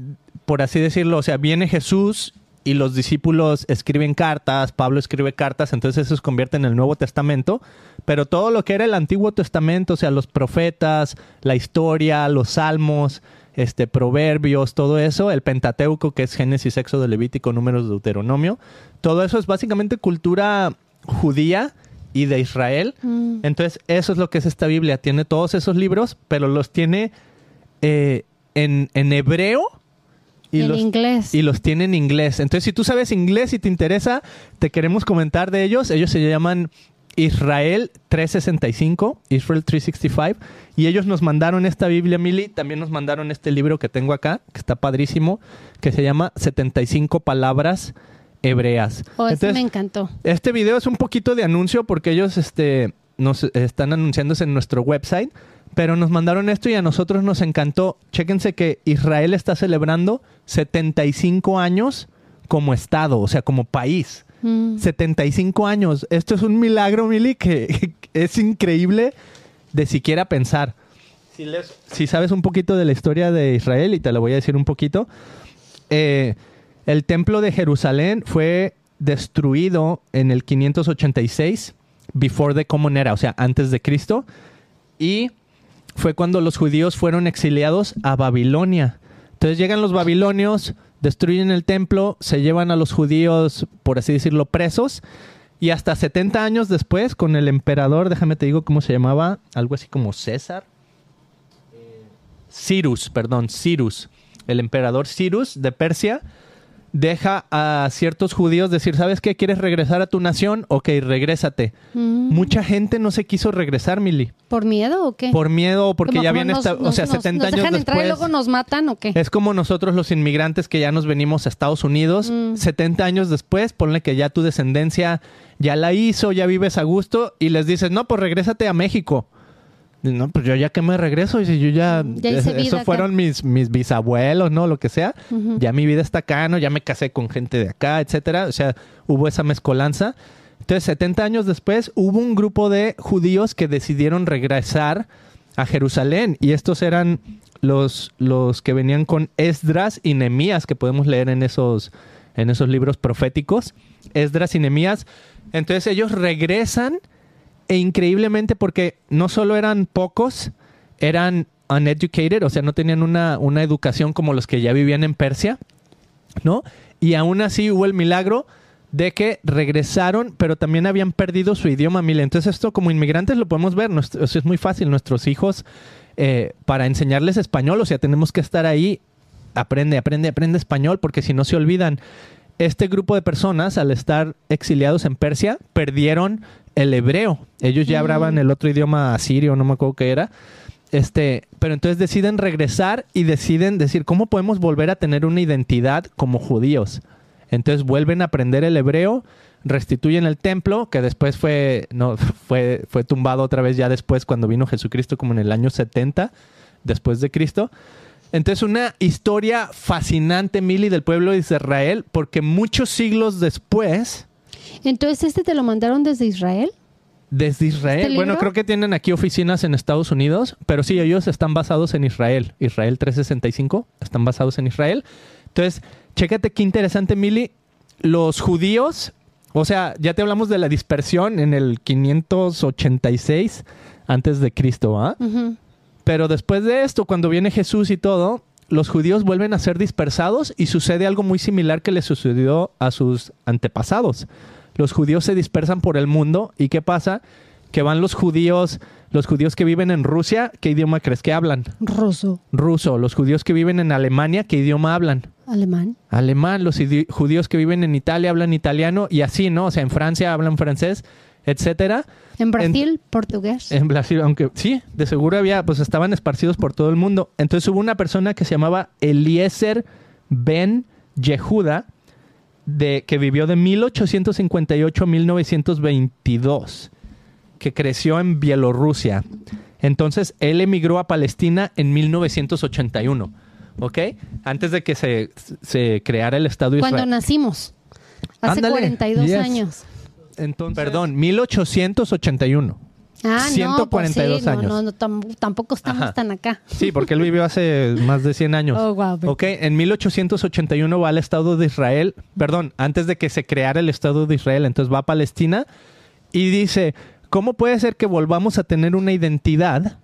por así decirlo, o sea, viene Jesús y los discípulos escriben cartas, Pablo escribe cartas, entonces eso se convierte en el Nuevo Testamento, pero todo lo que era el Antiguo Testamento, o sea, los profetas, la historia, los salmos, este, proverbios, todo eso, el Pentateuco, que es Génesis, Éxodo, Levítico, Números, Deuteronomio, todo eso es básicamente cultura judía y de Israel. Mm. Entonces, eso es lo que es esta Biblia. Tiene todos esos libros, pero los tiene eh, en, en hebreo y en los, inglés. y los tiene en inglés. Entonces, si tú sabes inglés y te interesa, te queremos comentar de ellos. Ellos se llaman Israel 365, Israel 365. Y ellos nos mandaron esta Biblia, Mili. También nos mandaron este libro que tengo acá, que está padrísimo, que se llama 75 palabras hebreas. Oh, Entonces, me encantó. este video es un poquito de anuncio porque ellos este, nos están anunciándose en nuestro website, pero nos mandaron esto y a nosotros nos encantó. Chéquense que Israel está celebrando 75 años como Estado, o sea, como país. Mm. 75 años. Esto es un milagro, Mili, que es increíble de siquiera pensar. Si, les- si sabes un poquito de la historia de Israel, y te lo voy a decir un poquito, eh, el templo de Jerusalén fue destruido en el 586, before the Common Era, o sea, antes de Cristo, y fue cuando los judíos fueron exiliados a Babilonia. Entonces llegan los babilonios, destruyen el templo, se llevan a los judíos, por así decirlo, presos, y hasta 70 años después, con el emperador, déjame te digo cómo se llamaba, algo así como César. Eh, Cyrus, perdón, Cyrus. El emperador Cyrus de Persia deja a ciertos judíos decir, ¿sabes qué? ¿Quieres regresar a tu nación? Ok, regrésate. Mm. Mucha gente no se quiso regresar, Mili. ¿Por miedo o qué? Por miedo, porque Como- ya como viene nos- esta, o sea, nos- 70 nos años dejan entrar y luego nos matan o qué? Es como nosotros los inmigrantes que ya nos venimos a Estados Unidos, Mm. 70 años después, ponle que ya tu descendencia ya la hizo, ya vives a gusto y les dices, no, pues regrésate a México. No, pues yo ya que me regreso, y si yo ya, Ya hice es- vida eso acá. fueron mis, mis bisabuelos, ¿no? Lo que sea. Ya mi vida está acá, ¿no? Ya me casé con gente de acá, etcétera. O sea, hubo esa mezcolanza. Entonces, 70 años después, hubo un grupo de judíos que decidieron regresar a Jerusalén. Y estos eran los, los que venían con Esdras y Nemías, que podemos leer en esos, en esos libros proféticos. Esdras y Nemías. Entonces, ellos regresan e increíblemente porque no solo eran pocos, eran uneducated, o sea, no tenían una, una educación como los que ya vivían en Persia, ¿no? Y aún así hubo el milagro de que regresaron, pero también habían perdido su idioma, Mila. Entonces esto como inmigrantes lo podemos ver, nuestro- o sea, es muy fácil, nuestros hijos, eh, para enseñarles español, o sea, tenemos que estar ahí, aprende, aprende, aprende español, porque si no se olvidan, este grupo de personas, al estar exiliados en Persia, perdieron el hebreo. Ellos ya Mm. hablaban el otro idioma asirio, no me acuerdo qué era. Este, pero entonces deciden regresar y deciden decir, ¿cómo podemos volver a tener una identidad como judíos? Entonces vuelven a aprender el hebreo, restituyen el templo, que después fue, no, fue, fue tumbado otra vez ya después cuando vino Jesucristo, como en el año 70 después de Cristo. Entonces una historia fascinante, Mili, del pueblo de Israel, porque muchos siglos después, Entonces, ¿este te lo mandaron desde Israel? desde Israel, ¿Este bueno, libro? creo que tienen aquí oficinas en Estados Unidos, pero sí, ellos están basados en Israel. Israel 365, están basados en Israel. Entonces, chécate qué interesante, Mili. Los judíos, o sea, ya te hablamos de la dispersión en el 586 antes de Cristo, ¿ah? Pero después de esto, cuando viene Jesús y todo, los judíos vuelven a ser dispersados y sucede algo muy similar que les sucedió a sus antepasados. Los judíos se dispersan por el mundo y ¿qué pasa? Que van los judíos, los judíos que viven en Rusia, ¿qué idioma crees que hablan? Ruso, Ruso. Los judíos que viven en Alemania, ¿qué idioma hablan? alemán. Alemán. Los judíos que viven en Italia hablan italiano y así, ¿no? O sea, en Francia hablan francés, etcétera. En Brasil, portugués. En Brasil, aunque sí, de seguro había, pues estaban esparcidos por todo el mundo. Entonces hubo una persona que se llamaba Eliezer Ben Yehuda, de, que vivió de 1858 a 1922, que creció en Bielorrusia. Entonces, él emigró a Palestina en 1981, ¿ok? Antes de que se, se creara el Estado Israel. Cuando nacimos. Hace Ándale, 42 yes. años. Entonces, perdón, 1881. Ah, no, pues 142 sí, no, años. no, no, tam- tampoco estamos Ajá. tan acá. Sí, porque él vivió hace más de 100 años. Oh, wow. Ok, en 1881 va al Estado de Israel, perdón, antes de que se creara el Estado de Israel, entonces va a Palestina y dice, ¿cómo puede ser que volvamos a tener una identidad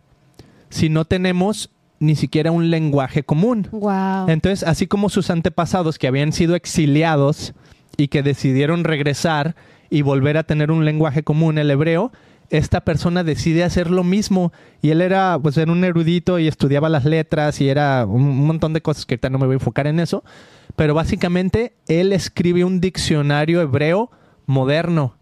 si no tenemos ni siquiera un lenguaje común? Wow. Entonces, así como sus antepasados que habían sido exiliados y que decidieron regresar y volver a tener un lenguaje común, el hebreo, esta persona decide hacer lo mismo. Y él era, pues, era un erudito y estudiaba las letras y era un montón de cosas que ahorita no me voy a enfocar en eso. Pero básicamente él escribe un diccionario hebreo moderno.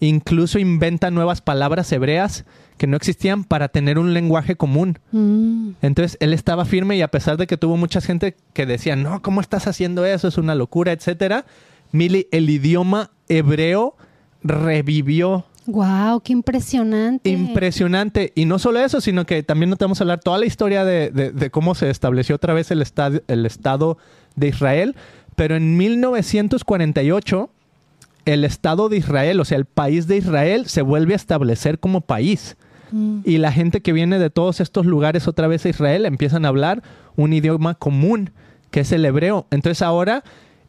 Incluso inventa nuevas palabras hebreas que no existían para tener un lenguaje común. Mm. Entonces él estaba firme y a pesar de que tuvo mucha gente que decía, no, ¿cómo estás haciendo eso? Es una locura, etcétera. Mili, el idioma hebreo revivió. Wow, qué impresionante. Impresionante. Y no solo eso, sino que también no te vamos a hablar toda la historia de, de- de cómo se estableció otra vez el, estad- el Estado de Israel. Pero en 1948, el Estado de Israel, o sea, el país de Israel, se vuelve a establecer como país. Mm. Y la gente que viene de todos estos lugares otra vez a Israel empiezan a hablar un idioma común, que es el hebreo. Entonces ahora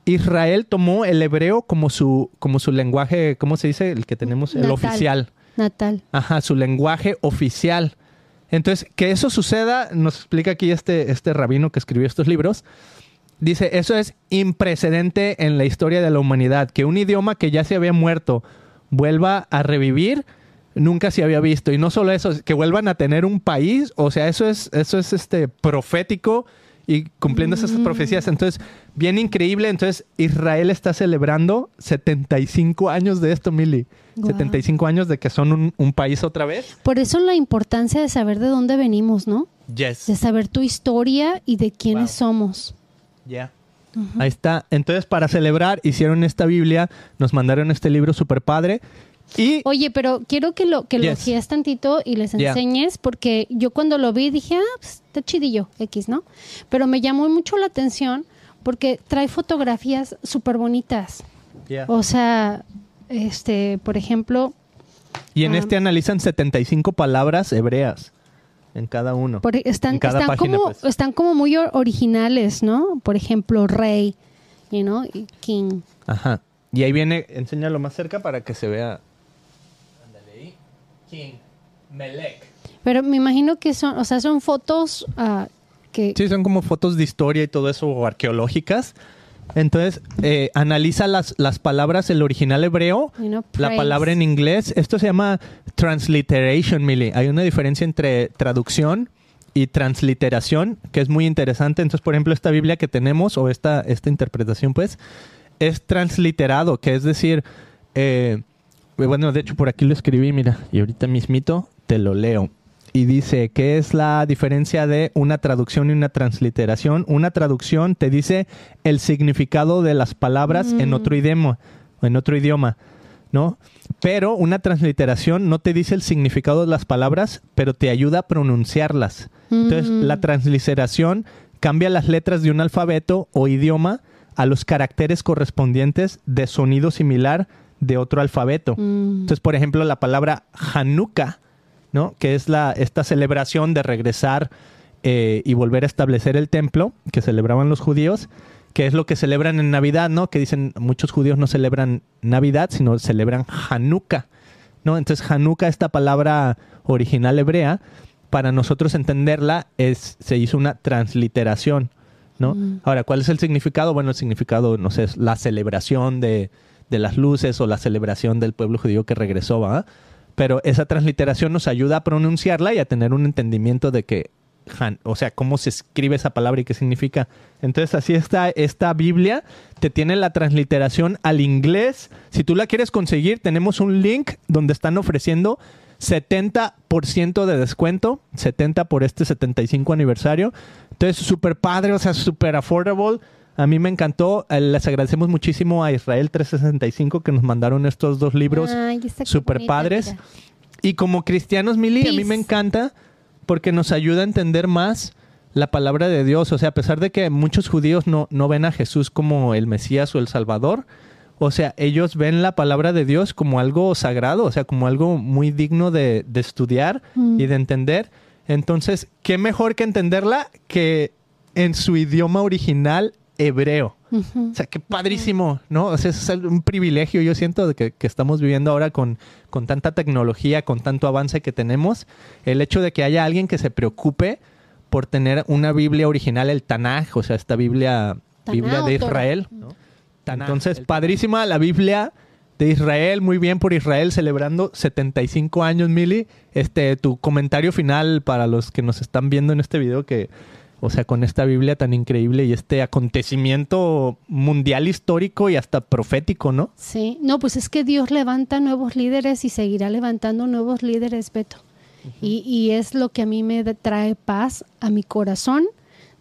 Israel tomó el hebreo como su, como su lenguaje, ¿cómo se dice? El que tenemos, el oficial. Natal. Ajá, su lenguaje oficial. Entonces, que eso suceda, nos explica aquí este, este rabino que escribió estos libros. Dice, eso es imprecedente en la historia de la humanidad, que un idioma que ya se había muerto vuelva a revivir, nunca se había visto. Y no solo eso, que vuelvan a tener un país, o sea, eso es, eso es este profético y cumpliendo esas profecías. Entonces, bien increíble. Entonces, Israel está celebrando 75 años de esto, Mili. Guau. 75 años de que son un, un país otra vez. Por eso la importancia de saber de dónde venimos, ¿no? Yes. De saber tu historia y de quiénes Wow. somos. Ya. Ahí está. Entonces, para celebrar, hicieron esta Biblia, nos mandaron este libro super padre. Y Oye, pero quiero que lo que lo sigas tantito y les Yeah. enseñes, porque yo cuando lo vi dije, ah, pues, está chidillo, X, ¿no? Pero me llamó mucho la atención porque trae fotografías súper bonitas. O sea, este, por ejemplo, y en este analizan 75 palabras hebreas en cada uno. por- están, cada están, página, como, pues. están como muy or- originales, ¿no? Por ejemplo, rey, you know, y king. Ajá. Y ahí viene, enséñalo más cerca para que se vea. King Melech. Pero me imagino que son, o sea, son fotos ah, que... Sí, son como fotos de historia y todo eso, o arqueológicas. Entonces, eh, analiza las, las palabras, el original hebreo, you know, la palabra en inglés. Esto se llama transliteration, Millie. Hay una diferencia entre traducción y transliteración que es muy interesante. Entonces, por ejemplo, esta Biblia que tenemos, o esta, esta interpretación, pues, es transliterado, que es decir, eh, bueno, de hecho, por aquí lo escribí, mira, y ahorita mismito te lo leo. Y dice, ¿qué es la diferencia de una traducción y una transliteración? Una traducción te dice el significado de las palabras en otro idioma, en otro idioma, ¿no? Pero una transliteración no te dice el significado de las palabras, pero te ayuda a pronunciarlas. Entonces, Mm. la transliteración cambia las letras de un alfabeto o idioma a los caracteres correspondientes de sonido similar de otro alfabeto. Mm. Entonces, por ejemplo, la palabra Hanukkah, ¿no? Que es la, esta celebración de regresar eh, y volver a establecer el templo que celebraban los judíos, que es lo que celebran en Navidad, ¿no? Que dicen muchos judíos no celebran Navidad, sino celebran Hanukkah, ¿no? Entonces, Hanukkah, esta palabra original hebrea, para nosotros entenderla, es, se hizo una transliteración, ¿no? Mm. Ahora, ¿cuál es el significado? Bueno, el significado, no sé, es la celebración de, de las luces o la celebración del pueblo judío que regresó, ¿va? Pero esa transliteración nos ayuda a pronunciarla y a tener un entendimiento de que, Han- o sea, cómo se escribe esa palabra y qué significa. Entonces, así está esta Biblia, te tiene la transliteración al inglés. Si tú la quieres conseguir, tenemos un link donde están ofreciendo 70% de descuento, 70 por este 75 aniversario. Entonces, súper padre, o sea, súper affordable. A mí me encantó. Eh, Les agradecemos muchísimo a Israel 365 que nos mandaron estos dos libros super padres. mira. Y como cristianos, Mili, a mí me encanta porque nos ayuda a entender más la palabra de Dios. O sea, a pesar de que muchos judíos no, no ven a Jesús como el Mesías o el Salvador, o sea, ellos ven la palabra de Dios como algo sagrado, o sea, como algo muy digno de, de estudiar Mm. y de entender. Entonces, ¿qué mejor que entenderla que en su idioma original hebreo? O sea, qué padrísimo, ¿no? O sea, es un privilegio, yo siento, de que, que estamos viviendo ahora con, con tanta tecnología, con tanto avance que tenemos. El hecho de que haya alguien que se preocupe por tener una Biblia original, el Tanaj, o sea, esta Biblia, Biblia de. Israel. ¿no? Entonces, padrísima la Biblia de Israel, muy bien por Israel, celebrando 75 años, Mili. Este, tu comentario final para los que nos están viendo en este video que, o sea, con esta Biblia tan increíble y este acontecimiento mundial histórico y hasta profético, ¿no? Sí, no, pues es que Dios levanta nuevos líderes y seguirá levantando nuevos líderes, Beto. y, y es lo que a mí me trae paz a mi corazón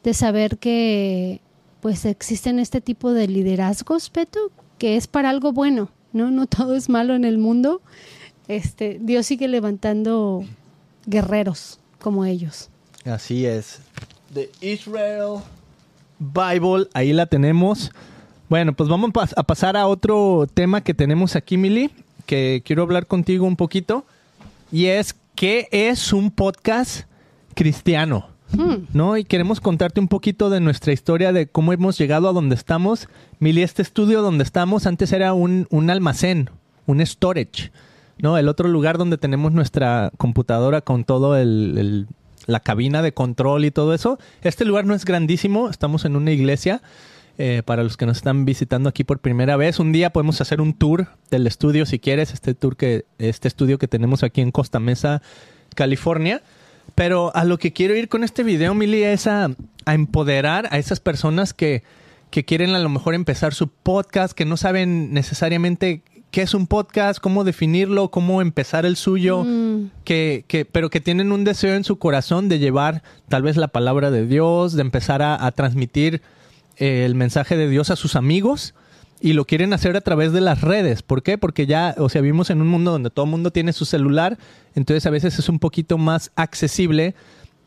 de saber que pues existen este tipo de liderazgos, Beto, que es para algo bueno, ¿no? No todo es malo en el mundo. Este, Dios sigue levantando guerreros como ellos. Así es. The Israel Bible, ahí la tenemos. Bueno, pues vamos a pasar a otro tema que tenemos aquí, Mili, que quiero hablar contigo un poquito. Y es, ¿qué es un podcast cristiano? Hmm. ¿No? Y queremos contarte un poquito de nuestra historia, de cómo hemos llegado a donde estamos. Mili, este estudio donde estamos antes era un, un almacén, un storage, ¿no? El otro lugar donde tenemos nuestra computadora con todo el, el- la cabina de control y todo eso. Este lugar no es grandísimo, estamos en una iglesia. Eh, para los que nos están visitando aquí por primera vez, un día podemos hacer un tour del estudio si quieres, este tour que, este estudio que tenemos aquí en Costa Mesa, California. Pero a lo que quiero ir con este video, Mili, es a, a empoderar a esas personas que, que quieren a lo mejor empezar su podcast, que no saben necesariamente qué es un podcast, cómo definirlo, cómo empezar el suyo, Mm. que, que, pero que tienen un deseo en su corazón de llevar tal vez la palabra de Dios, de empezar a, a transmitir eh, el mensaje de Dios a sus amigos y lo quieren hacer a través de las redes. ¿Por qué? Porque ya, o sea, vivimos en un mundo donde todo el mundo tiene su celular, entonces a veces es un poquito más accesible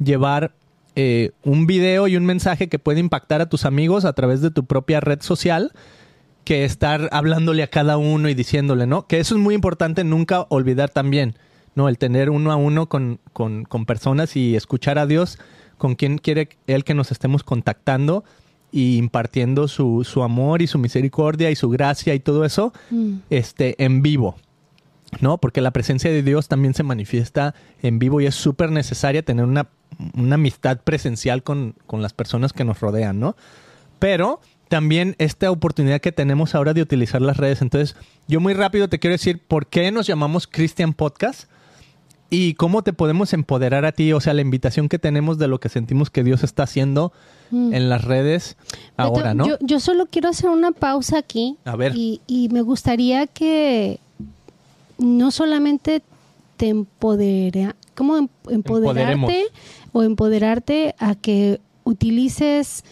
llevar eh, un video y un mensaje que puede impactar a tus amigos a través de tu propia red social que estar hablándole a cada uno y diciéndole, ¿no? Que eso es muy importante, nunca olvidar también, ¿no? El tener uno a uno con, con, con personas y escuchar a Dios con quien quiere Él que nos estemos contactando y impartiendo su, su amor y su misericordia y su gracia y todo eso Mm. este, en vivo. ¿no? Porque la presencia de Dios también se manifiesta en vivo y es súper necesaria tener una, una amistad presencial con, con las personas que nos rodean, ¿no? Pero también esta oportunidad que tenemos ahora de utilizar las redes. Entonces, yo muy rápido te quiero decir por qué nos llamamos Christian Podcast y cómo te podemos empoderar a ti, o sea, la invitación que tenemos de lo que sentimos que Dios está haciendo Mm. en las redes ahora, Beto, ¿no? Yo, yo solo quiero hacer una pausa aquí. A ver. Y, y me gustaría que no solamente te empodera, ¿cómo em- empoderarte Empoderemos. o empoderarte a que utilices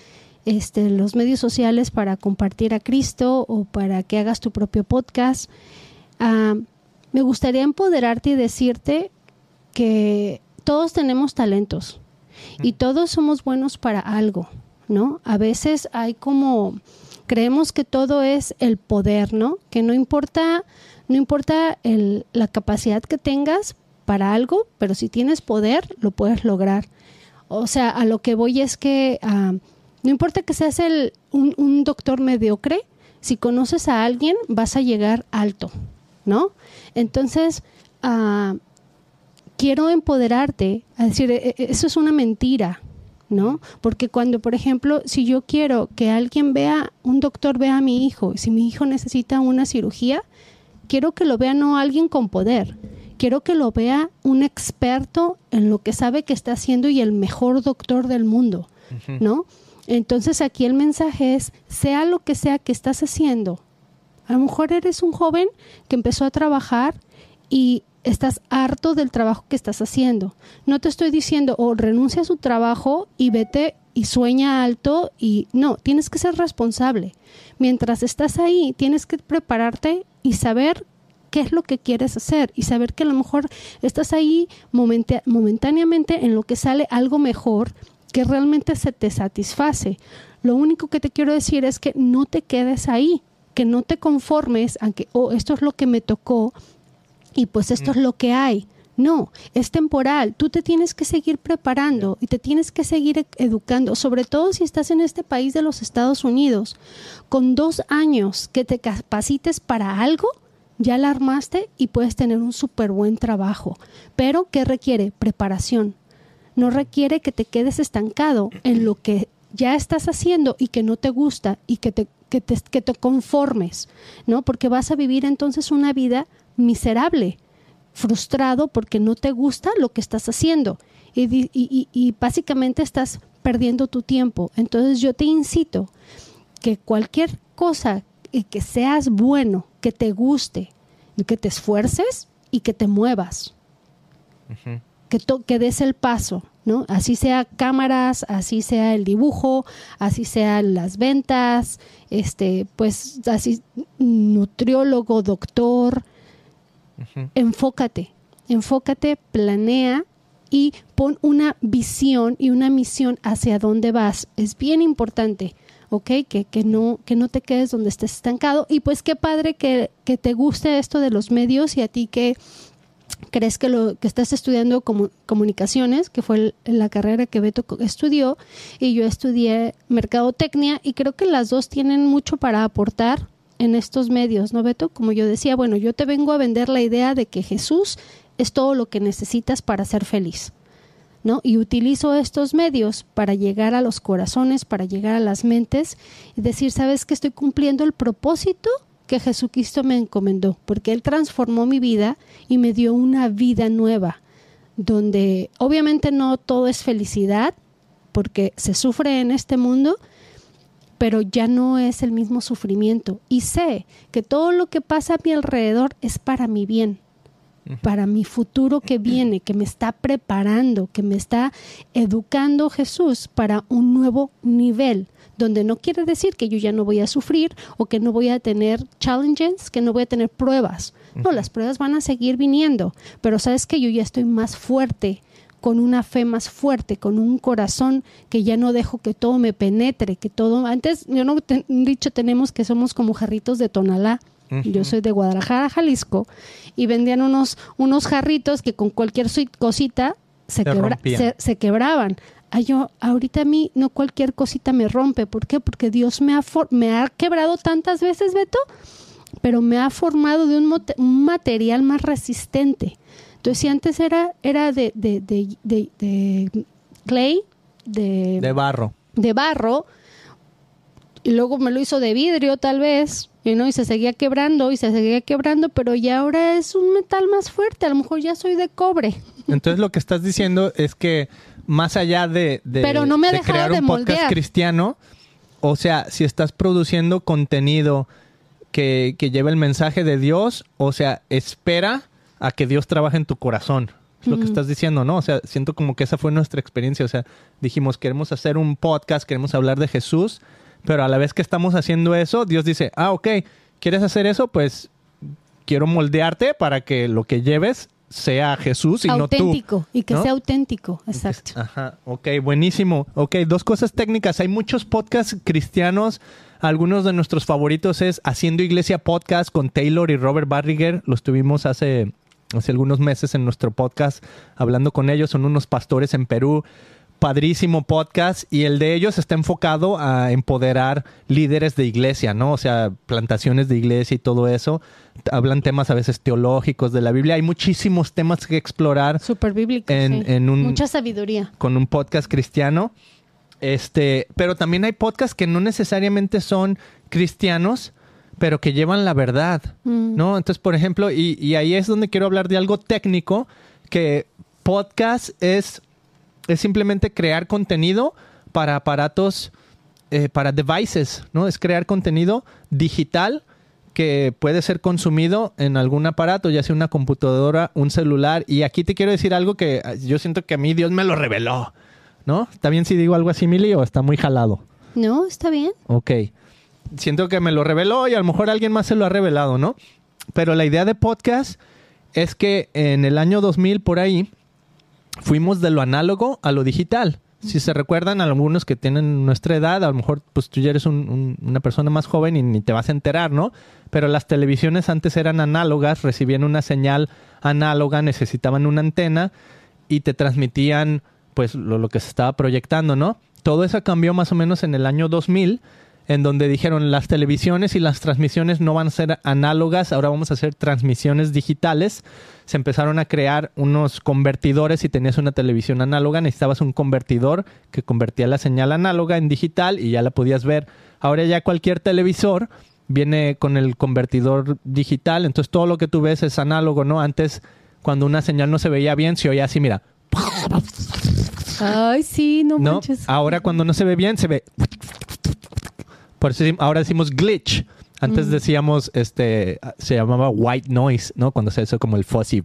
este, los medios sociales para compartir a Cristo o para que hagas tu propio podcast? Ah, me gustaría empoderarte y decirte que todos tenemos talentos y todos somos buenos para algo, ¿no? A veces hay como creemos que todo es el poder, ¿no? Que no importa no importa el- la capacidad que tengas para algo, pero si tienes poder lo puedes lograr. O sea, a lo que voy es que ah, no importa que seas el, un, un doctor mediocre, si conoces a alguien vas a llegar alto, ¿no? Entonces, ah, quiero empoderarte a decir, "E- e- eso es una mentira, ¿no? Porque cuando, por ejemplo, si yo quiero que alguien vea, un doctor vea a mi hijo, si mi hijo necesita una cirugía, quiero que lo vea no alguien con poder, quiero que lo vea un experto en lo que sabe que está haciendo y el mejor doctor del mundo, ¿no? Entonces aquí el mensaje es, sea lo que sea que estás haciendo, a lo mejor eres un joven que empezó a trabajar y estás harto del trabajo que estás haciendo. No te estoy diciendo, o renuncia a su trabajo y vete y sueña alto y no, tienes que ser responsable. Mientras estás ahí, tienes que prepararte y saber qué es lo que quieres hacer y saber que a lo mejor estás ahí momentáneamente en lo que sale algo mejor que realmente se te satisface. Lo único que te quiero decir es que no te quedes ahí, que no te conformes a que, oh, esto es lo que me tocó y pues esto es lo que hay. No, es temporal. Tú te tienes que seguir preparando y te tienes que seguir e-, educando, sobre todo si estás en este país de los Estados Unidos. Con dos años que te capacites para algo, ya la armaste y puedes tener un súper buen trabajo. Pero, ¿qué requiere? Preparación. No requiere que te quedes estancado en lo que ya estás haciendo y que no te gusta y que te, que te, que te conformes, ¿no? Porque vas a vivir entonces una vida miserable frustrado porque no te gusta lo que estás haciendo y, básicamente estás perdiendo tu tiempo. Entonces yo te incito que cualquier cosa que seas bueno, que te guste, que te esfuerces y que te muevas. Que, que des el paso, ¿no? Así sea cámaras, así sea el dibujo, así sean las ventas, este, pues así nutriólogo, doctor, Enfócate, enfócate, planea y pon una visión y una misión hacia dónde vas. Es bien importante. ¿ok? Que, que, no, que no te quedes donde estés estancado. Y pues qué padre que, que te guste esto de los medios y a ti que crees que lo que estás estudiando como comunicaciones, que fue la carrera que Beto estudió, y yo estudié mercadotecnia, y creo que las dos tienen mucho para aportar en estos medios, ¿no, Beto? Como yo decía, bueno, yo te vengo a vender la idea de que Jesús es todo lo que necesitas para ser feliz, ¿no? Y utilizo estos medios para llegar a los corazones, para llegar a las mentes y decir, ¿sabes que estoy cumpliendo el propósito que Jesucristo me encomendó? Porque Él transformó mi vida y me dio una vida nueva, donde obviamente no todo es felicidad, porque se sufre en este mundo, pero ya no es el mismo sufrimiento. Y sé que todo lo que pasa a mi alrededor es para mi bien, para mi futuro que viene, que me está preparando, que me está educando Jesús para un nuevo nivel, donde no quiere decir que yo ya no voy a sufrir o que no voy a tener challenges, que no voy a tener pruebas. No, las pruebas van a seguir viniendo, pero sabes que yo ya estoy más fuerte con una fe más fuerte, con un corazón que ya no dejo que todo me penetre, que todo... Antes, yo no he dicho tenemos que somos como jarritos de tonalá. Yo soy de Guadalajara, Jalisco, y vendían unos, unos jarritos que con cualquier cosita se, se, quebraban. Ay, yo, ahorita a mí no cualquier cosita me rompe. ¿Por qué? Porque Dios me ha, me ha quebrado tantas veces, Beto, pero me ha formado de un, un material más resistente. Entonces, si antes era, era de, de, de, clay, de, de barro. De barro, y luego me lo hizo de vidrio tal vez, y no, y se seguía quebrando, y se seguía quebrando, pero ya ahora es un metal más fuerte, a lo mejor ya soy de cobre. Entonces lo que estás diciendo es que más allá de, de, pero no me de crear un podcast cristiano, o sea, si estás produciendo contenido que, que lleva el mensaje de Dios, o sea, espera a que Dios trabaje en tu corazón. Es lo que estás diciendo, ¿no? O sea, siento como que esa fue nuestra experiencia. O sea, dijimos, queremos hacer un podcast, queremos hablar de Jesús, pero a la vez que estamos haciendo eso, Dios dice, ah, ok, ¿quieres hacer eso? Pues quiero moldearte para que lo que lleves sea Jesús y no tú. Auténtico, y que sea auténtico, exacto. Ajá, ok, buenísimo. Ok, dos cosas técnicas. Hay muchos podcasts cristianos. Algunos de nuestros favoritos es Haciendo Iglesia Podcast con Taylor y Robert Barriger. Los tuvimos hace hace algunos meses en nuestro podcast hablando con ellos. Son unos pastores en Perú. Padrísimo podcast y el de ellos está enfocado a empoderar líderes de iglesia, ¿no? O sea, plantaciones de iglesia y todo eso. Hablan temas a veces teológicos de la Biblia. Hay muchísimos temas que explorar. Super bíblicos. En, Mucha sabiduría. Con un podcast cristiano. Este, pero también hay podcasts que no necesariamente son cristianos, pero que llevan la verdad, mm. ¿no? Entonces, por ejemplo, y, ahí es donde quiero hablar de algo técnico, que podcast es, es simplemente crear contenido para aparatos, eh, para devices, ¿no? Es crear contenido digital que puede ser consumido en algún aparato, ya sea una computadora, un celular. Y aquí te quiero decir algo que yo siento que a mí Dios me lo reveló. ¿no? ¿Está bien si digo algo así, Mili, o está muy jalado? No, está bien. Ok. Siento que me lo reveló y a lo mejor alguien más se lo ha revelado, ¿no? Pero la idea de podcast es que en el año 2000 por ahí fuimos de lo análogo a lo digital. Si se recuerdan, algunos que tienen nuestra edad, a lo mejor pues tú ya eres un- un- una persona más joven y ni te vas a enterar, ¿no? Pero las televisiones antes eran análogas, recibían una señal análoga, necesitaban una antena y te transmitían pues lo, lo que se estaba proyectando, ¿no? Todo eso cambió más o menos en el año 2000, en donde dijeron las televisiones y las transmisiones no van a ser análogas, ahora vamos a hacer transmisiones digitales. Se empezaron a crear unos convertidores, si tenías una televisión análoga necesitabas un convertidor que convertía la señal análoga en digital y ya la podías ver. Ahora ya cualquier televisor viene con el convertidor digital, entonces todo lo que tú ves es análogo, ¿no? Antes cuando una señal no se veía bien, se oía así, mira, Ay, sí, no, ¿no? manches. Ahora cuando no se ve bien, se ve. Por eso ahora decimos glitch. Antes decíamos, este, se llamaba white noise, ¿no? Cuando se hace como el fuzzy.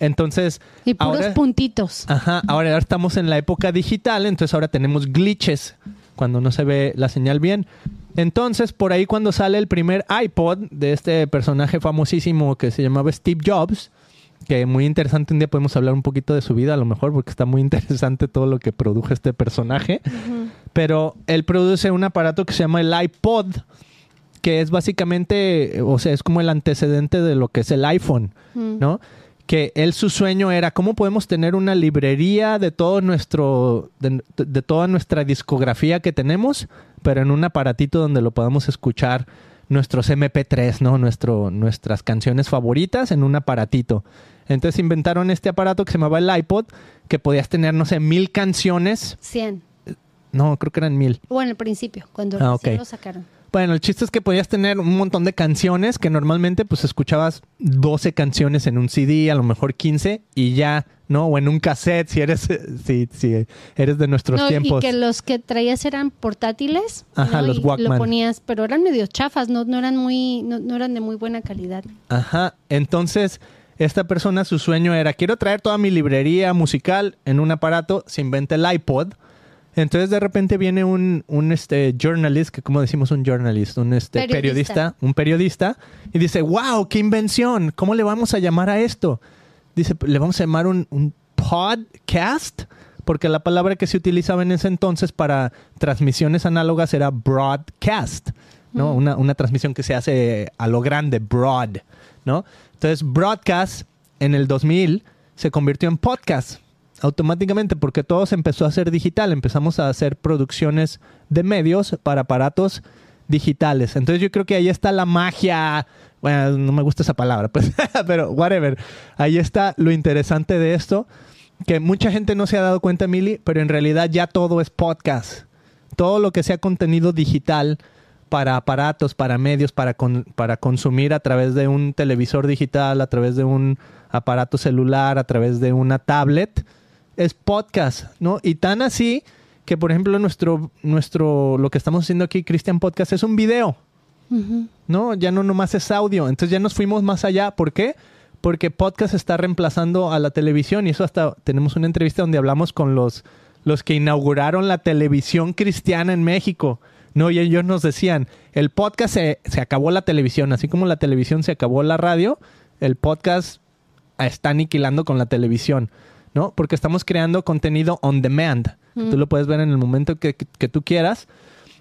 Entonces, y puros ahora, puntitos. ajá, ahora estamos en la época digital, entonces ahora tenemos glitches cuando no se ve la señal bien. Entonces, por ahí cuando sale el primer iPod de este personaje famosísimo que se llamaba Steve Jobs, que muy interesante, un día podemos hablar un poquito de su vida a lo mejor, porque está muy interesante todo lo que produjo este personaje. Pero él produce un aparato que se llama el iPod, que es básicamente, o sea, es como el antecedente de lo que es el iPhone, Mm. ¿no? Que él su sueño era cómo podemos tener una librería de todo nuestro, de, de toda nuestra discografía que tenemos, pero en un aparatito donde lo podamos escuchar nuestros MP3, ¿no? Nuestro, nuestras canciones favoritas en un aparatito. Entonces inventaron este aparato que se llamaba el iPod, que podías tener, no sé, mil canciones. 100. No, creo que eran mil. Bueno, al principio, cuando Ah, recién ok. lo sacaron. Bueno, el chiste es que podías tener un montón de canciones que normalmente pues escuchabas 12 canciones en un CD, a lo mejor 15 y ya, ¿no? O en un cassette si eres si, si eres de nuestros No, tiempos. y que los que traías eran portátiles. Ajá, ¿no? los Y Walkman. Lo ponías, pero eran medio chafas, no, no eran muy, no, no eran de muy buena calidad. Ajá, entonces esta persona su sueño era quiero traer toda mi librería musical en un aparato, se inventa el iPod. Entonces de repente viene un, un este journalist, que como decimos un journalist, un este Periodista. periodista, un periodista, y dice, wow, qué invención, ¿cómo le vamos a llamar a esto? Dice, le vamos a llamar un, un podcast, porque la palabra que se utilizaba en ese entonces para transmisiones análogas era broadcast, ¿no? Una, una transmisión que se hace a lo grande, broad, ¿no? Entonces, broadcast en el 2000 se convirtió en podcast automáticamente porque todo se empezó a hacer digital. Empezamos a hacer producciones de medios para aparatos digitales. Entonces yo creo que ahí está la magia. Bueno, no me gusta esa palabra, pues, pero whatever. Ahí está lo interesante de esto, que mucha gente no se ha dado cuenta, Mili, pero en realidad ya todo es podcast. Todo lo que sea contenido digital para aparatos, para medios, para, para consumir a través de un televisor digital, a través de un aparato celular, a través de una tablet, es podcast, ¿no? Y tan así que, por ejemplo, nuestro, nuestro, lo que estamos haciendo aquí, Christian Podcast, es un video. ¿no? Ya no nomás es audio. Entonces ya nos fuimos más allá. ¿Por qué? Porque podcast está reemplazando a la televisión y eso hasta tenemos una entrevista donde hablamos con los, los que inauguraron la televisión cristiana en México. No, y ellos nos decían, el podcast se, se acabó la televisión, así como la televisión se acabó la radio, el podcast está aniquilando con la televisión, ¿no? Porque estamos creando contenido on demand. Tú lo puedes ver en el momento que, que- que tú quieras.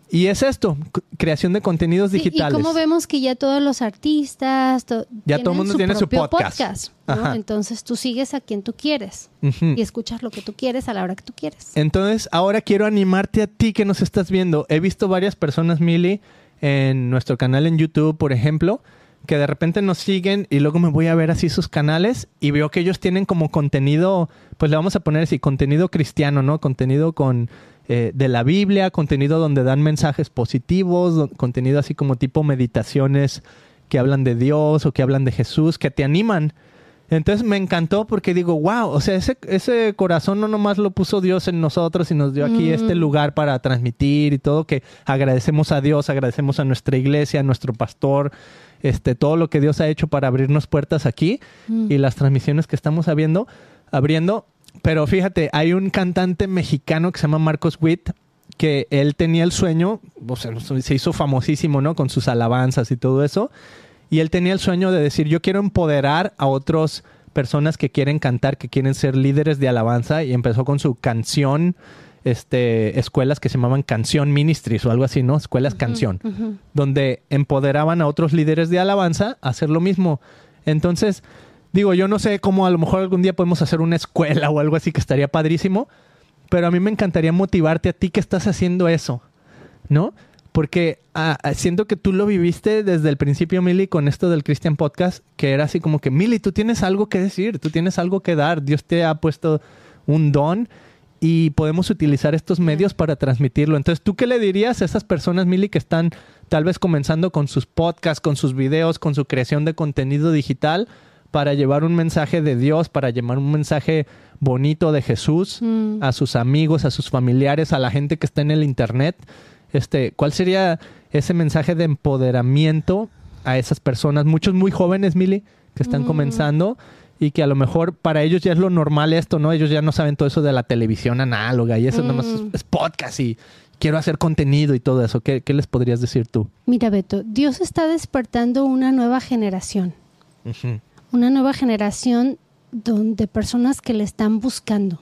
Y es esto, creación de contenidos Sí, digitales. y como vemos que ya todos los artistas to- Ya todo el mundo tiene su podcast. ¿no? Entonces tú sigues a quien tú quieres y escuchas lo que tú quieres a la hora que tú quieres. Entonces, ahora quiero animarte a ti que nos estás viendo. He visto varias personas, Mili, en nuestro canal en YouTube, por ejemplo, que de repente nos siguen y luego me voy a ver así sus canales y veo que ellos tienen como contenido, pues le vamos a poner así, contenido cristiano, ¿no? Contenido con eh, de la Biblia, contenido donde dan mensajes positivos, do- contenido así como tipo meditaciones que hablan de Dios o que hablan de Jesús, que te animan. Entonces me encantó porque digo, wow, o sea, ese, ese corazón no nomás lo puso Dios en nosotros y nos dio aquí Mm. este lugar para transmitir y todo, que agradecemos a Dios, agradecemos a nuestra iglesia, a nuestro pastor, este, todo lo que Dios ha hecho para abrirnos puertas aquí Mm. y las transmisiones que estamos abriendo, abriendo, pero fíjate, hay un cantante mexicano que se llama Marcos Witt, que él tenía el sueño, o sea, se hizo famosísimo, ¿no? Con sus alabanzas y todo eso. Y él tenía el sueño de decir, yo quiero empoderar a otras personas que quieren cantar, que quieren ser líderes de alabanza. Y empezó con su canción, este, escuelas que se llamaban Canción Ministries o algo así, ¿no? Escuelas Canción, donde empoderaban a otros líderes de alabanza a hacer lo mismo. Entonces, digo, yo no sé cómo a lo mejor algún día podemos hacer una escuela o algo así que estaría padrísimo, pero a mí me encantaría motivarte a ti que estás haciendo eso, ¿no? Porque ah, ah, siento que tú lo viviste desde el principio, Mili, con esto del Christian Podcast, que era así como que, Mili, tú tienes algo que decir, tú tienes algo que dar, Dios te ha puesto un don y podemos utilizar estos medios para transmitirlo. Entonces, ¿tú qué le dirías a esas personas, Mili, que están tal vez comenzando con sus podcasts, con sus videos, con su creación de contenido digital? para llevar un mensaje de Dios, para llevar un mensaje bonito de Jesús Mm. a sus amigos, a sus familiares, a la gente que está en el internet. Este, ¿cuál sería ese mensaje de empoderamiento a esas personas, muchos muy jóvenes, Mili, que están Mm. comenzando y que a lo mejor para ellos ya es lo normal esto, ¿no? Ellos ya no saben todo eso de la televisión análoga y eso Mm. nomás es, podcast y quiero hacer contenido y todo eso. ¿Qué, qué les podrías decir tú? Mira, Beto, Dios está despertando una nueva generación. una nueva generación donde personas que le están buscando.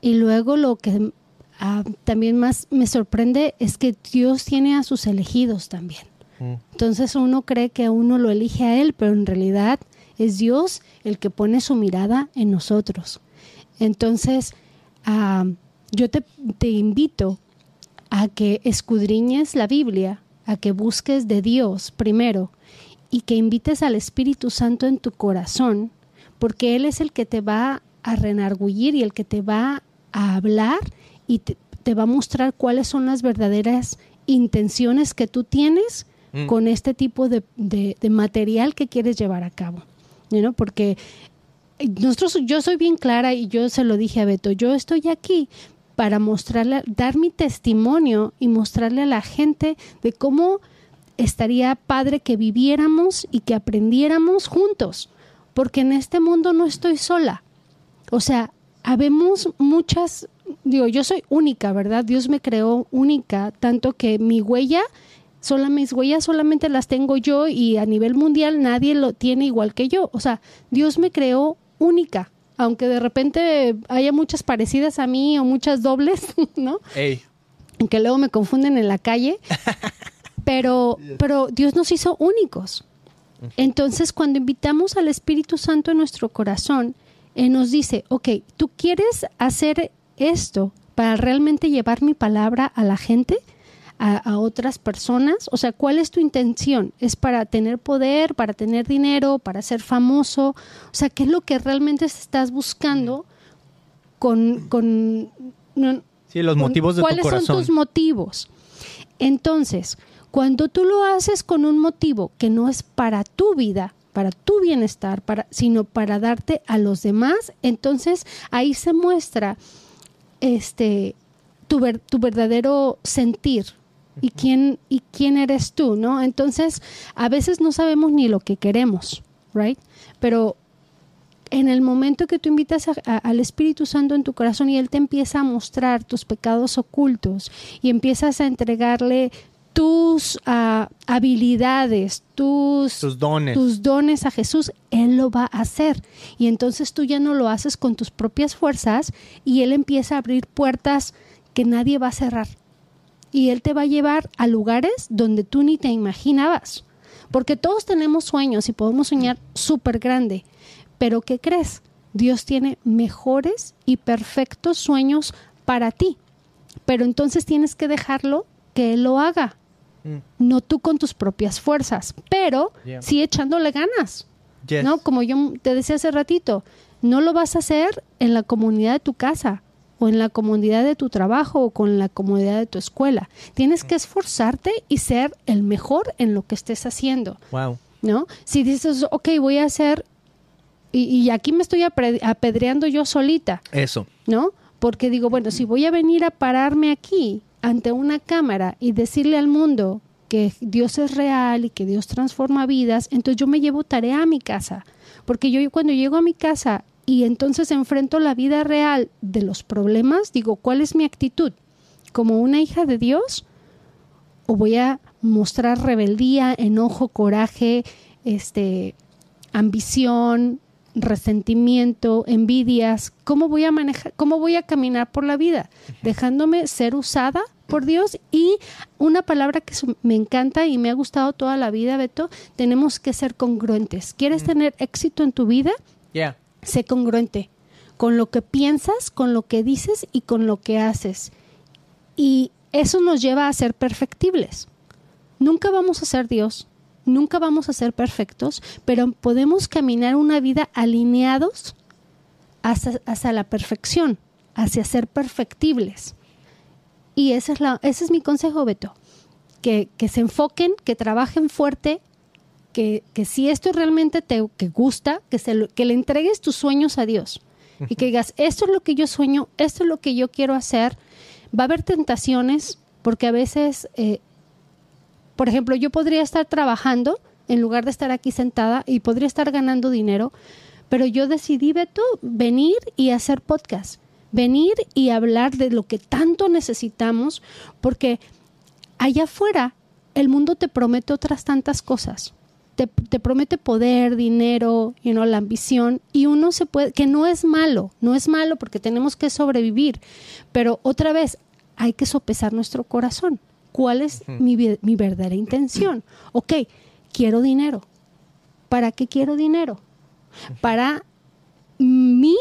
Y luego lo que ah, también más me sorprende es que Dios tiene a sus elegidos también. Entonces uno cree que uno lo elige a Él, pero en realidad es Dios el que pone su mirada en nosotros. Entonces, ah, yo te, invito a que escudriñes la Biblia, a que busques de Dios primero y que invites al Espíritu Santo en tu corazón, porque Él es el que te va a renargullir y el que te va a hablar y te va a mostrar cuáles son las verdaderas intenciones que tú tienes Mm. con este tipo de, de- material que quieres llevar a cabo. Porque nosotros, yo soy bien clara y yo se lo dije a Beto, yo estoy aquí para mostrarle, dar mi testimonio y mostrarle a la gente de cómo estaría padre que viviéramos y que aprendiéramos juntos, porque en este mundo no estoy sola. O sea, habemos muchas, digo, yo soy única, ¿verdad? Dios me creó única, tanto que mi huella, sola mis huellas solamente las tengo yo y a nivel mundial nadie lo tiene igual que yo. O sea, Dios me creó única, aunque de repente haya muchas parecidas a mí o muchas dobles, ¿no? Ey. que luego me confunden en la calle, pero, pero Dios nos hizo únicos. Entonces, cuando invitamos al Espíritu Santo en nuestro corazón, Él nos dice, ok, ¿tú quieres hacer esto para realmente llevar mi palabra a la gente, a, a otras personas? O sea, ¿cuál es tu intención? ¿Es para tener poder, para tener dinero, para ser famoso? O sea, ¿qué es lo que realmente estás buscando con... con Sí, los con- motivos de tu ¿Cuáles son corazón. tus motivos? Entonces, cuando tú lo haces con un motivo que no es para tu vida, para tu bienestar, para, sino para darte a los demás, entonces ahí se muestra este tu, ver- tu verdadero sentir y quién y quién eres tú, ¿no? Entonces, a veces no sabemos ni lo que queremos, right? Pero en el momento que tú invitas a- a- al Espíritu Santo en tu corazón y Él te empieza a mostrar tus pecados ocultos y empiezas a entregarle tus ah, habilidades, tus, Tus dones. tus dones a Jesús, Él lo va a hacer. Y entonces tú ya no lo haces con tus propias fuerzas y Él empieza a abrir puertas que nadie va a cerrar. Y Él te va a llevar a lugares donde tú ni te imaginabas. Porque todos tenemos sueños y podemos soñar súper grande. Pero ¿qué crees? Dios tiene mejores y perfectos sueños para ti. Pero entonces tienes que dejarlo que Él lo haga. Mm. No tú con tus propias fuerzas, pero Yeah. sí echándole ganas. Yes. ¿no? Como yo te decía hace ratito, no lo vas a hacer en la comunidad de tu casa o en la comunidad de tu trabajo o con la comunidad de tu escuela. Tienes que esforzarte y ser el mejor en lo que estés haciendo, Wow. ¿no? Si dices, ok, voy a hacer, y, y aquí me estoy apedreando yo solita, Eso. ¿no? Porque digo, bueno, si voy a venir a pararme aquí ante una cámara y decirle al mundo que Dios es real y que Dios transforma vidas, entonces yo me llevo tarea a mi casa. Porque yo cuando llego a mi casa y entonces enfrento la vida real de los problemas, digo, ¿cuál es mi actitud? ¿Como una hija de Dios? ¿O voy a mostrar rebeldía, enojo, coraje, este, ambición, resentimiento, envidias? ¿Cómo voy a manejar, cómo voy a caminar por la vida? Dejándome ser usada por Dios y una palabra que me encanta y me ha gustado toda la vida, Beto, tenemos que ser congruentes. ¿Quieres tener éxito en tu vida? Yeah. Sé congruente con lo que piensas, con lo que dices y con lo que haces. Y eso nos lleva a ser perfectibles. Nunca vamos a ser Dios, nunca vamos a ser perfectos, pero podemos caminar una vida alineados hacia, la perfección, hacia ser perfectibles. Y ese es, la, es mi consejo, Beto. Que se enfoquen, que trabajen fuerte, que, que si esto realmente te que gusta, que, se, que le entregues tus sueños a Dios. Y que digas, esto es lo que yo sueño, esto es lo que yo quiero hacer. Va a haber tentaciones, porque a veces eh, por ejemplo, yo podría estar trabajando en lugar de estar aquí sentada y podría estar ganando dinero, pero yo decidí, Beto, venir y hacer podcast, venir y hablar de lo que tanto necesitamos, porque allá afuera el mundo te promete otras tantas cosas. Te, promete poder, dinero, you know, la ambición, y uno se puede, que no es malo, no es malo porque tenemos que sobrevivir, pero otra vez hay que sopesar nuestro corazón cuál es mi, mi verdadera intención. Ok, quiero dinero. ¿Para qué quiero dinero? Para mí,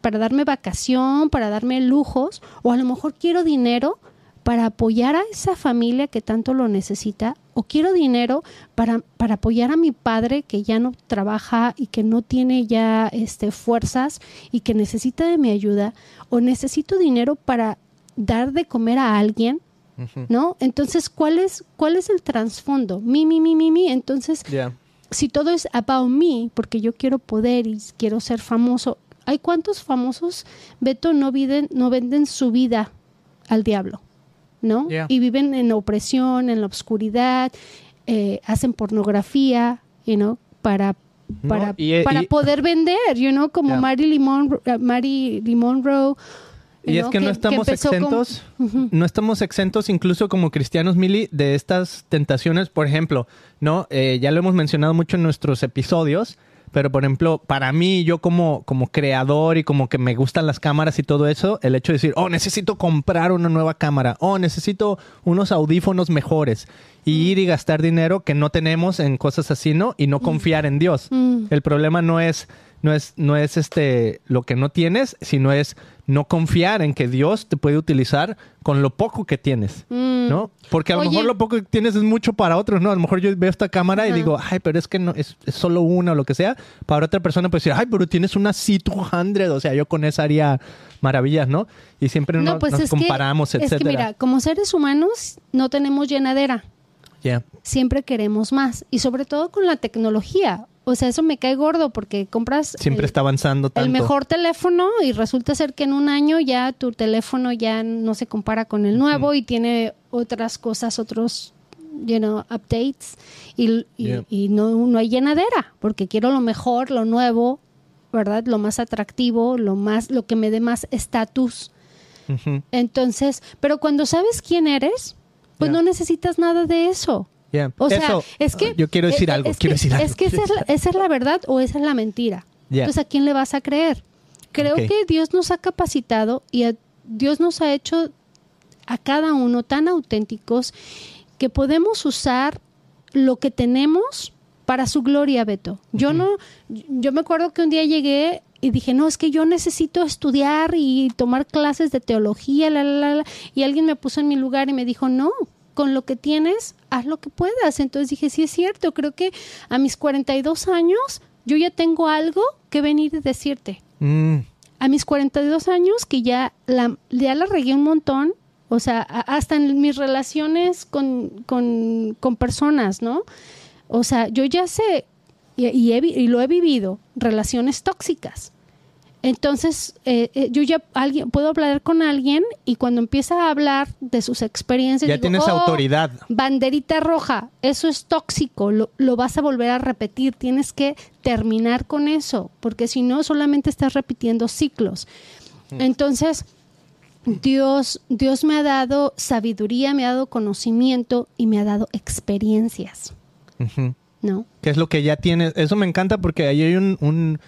para darme vacación, para darme lujos, o a lo mejor quiero dinero para apoyar a esa familia que tanto lo necesita, o quiero dinero para, para apoyar a mi padre que ya no trabaja y que no tiene ya este, fuerzas y que necesita de mi ayuda, o necesito dinero para dar de comer a alguien ¿no? Entonces, ¿cuál es, cuál es el trasfondo? Mi, mi, mi, mi, mi. Entonces, si todo es about me, porque yo quiero poder y quiero ser famoso, ¿hay cuántos famosos, Beto, no, viden, no venden su vida al diablo? ¿No? Y viven en la opresión, en la oscuridad, eh, hacen pornografía, you know, para para, eh, para poder vender, you know, como Marilyn Monroe y es que, no estamos exentos, no estamos exentos incluso como cristianos, Mili, de estas tentaciones. Por ejemplo, ¿no? Eh, ya lo hemos mencionado mucho en nuestros episodios, pero por ejemplo, para mí, yo como, como creador y como que me gustan las cámaras y todo eso, el hecho de decir, oh, necesito comprar una nueva cámara, oh, necesito unos audífonos mejores y mm. ir y gastar dinero que no tenemos en cosas así, ¿no? Y no mm. confiar en Dios. Mm. El problema no es no es, no es este lo que no tienes, sino es no confiar en que Dios te puede utilizar con lo poco que tienes, mm. ¿no? Porque a lo mejor lo poco que tienes es mucho para otros, ¿no? A lo mejor yo veo esta cámara y digo, ay, pero es que no, es, solo una o lo que sea. Para otra persona puede decir, ay, pero tienes una C200, o sea, yo con esa haría maravillas, ¿no? Y siempre no, pues nos comparamos, etcétera. Es que mira, como seres humanos no tenemos llenadera. Siempre queremos más. Y sobre todo con la tecnología. O sea, eso me cae gordo porque compras... Siempre está avanzando tanto. El mejor teléfono y resulta ser que en un año ya tu teléfono ya no se compara con el nuevo y tiene otras cosas, otros, you know, updates y, y, no, no hay llenadera porque quiero lo mejor, lo nuevo, ¿verdad? Lo más atractivo, lo más, lo que me dé más estatus. Entonces, pero cuando sabes quién eres, pues no necesitas nada de eso. O sea, es que... Yo quiero decir algo, quiero decir algo. Es que esa es, la, verdad o esa es la mentira. Entonces, ¿a quién le vas a creer? Creo que Dios nos ha capacitado y Dios nos ha hecho a cada uno tan auténticos que podemos usar lo que tenemos para su gloria, Beto. Yo no, yo me acuerdo que un día llegué y dije, no, es que yo necesito estudiar y tomar clases de teología, la, la, la, y alguien me puso en mi lugar y me dijo, no, con lo que tienes, haz lo que puedas. Entonces dije, sí es cierto, creo que a mis 42 años yo ya tengo algo que venir y decirte. Mm. A mis 42 años que ya la, ya la regué un montón, o sea, hasta en mis relaciones con, con, con personas, ¿no? O sea, yo ya sé y, y, lo he vivido, relaciones tóxicas. Entonces, eh, eh, yo ya alguien, puedo hablar con alguien y cuando empieza a hablar de sus experiencias... Ya digo, tienes "Oh, autoridad. Banderita roja, eso es tóxico, lo, lo vas a volver a repetir, tienes que terminar con eso, porque si no, solamente estás repitiendo ciclos. Entonces, Dios, Dios me ha dado sabiduría, me ha dado conocimiento y me ha dado experiencias. ¿no? que es lo que ya tienes. Eso me encanta porque ahí hay un, un,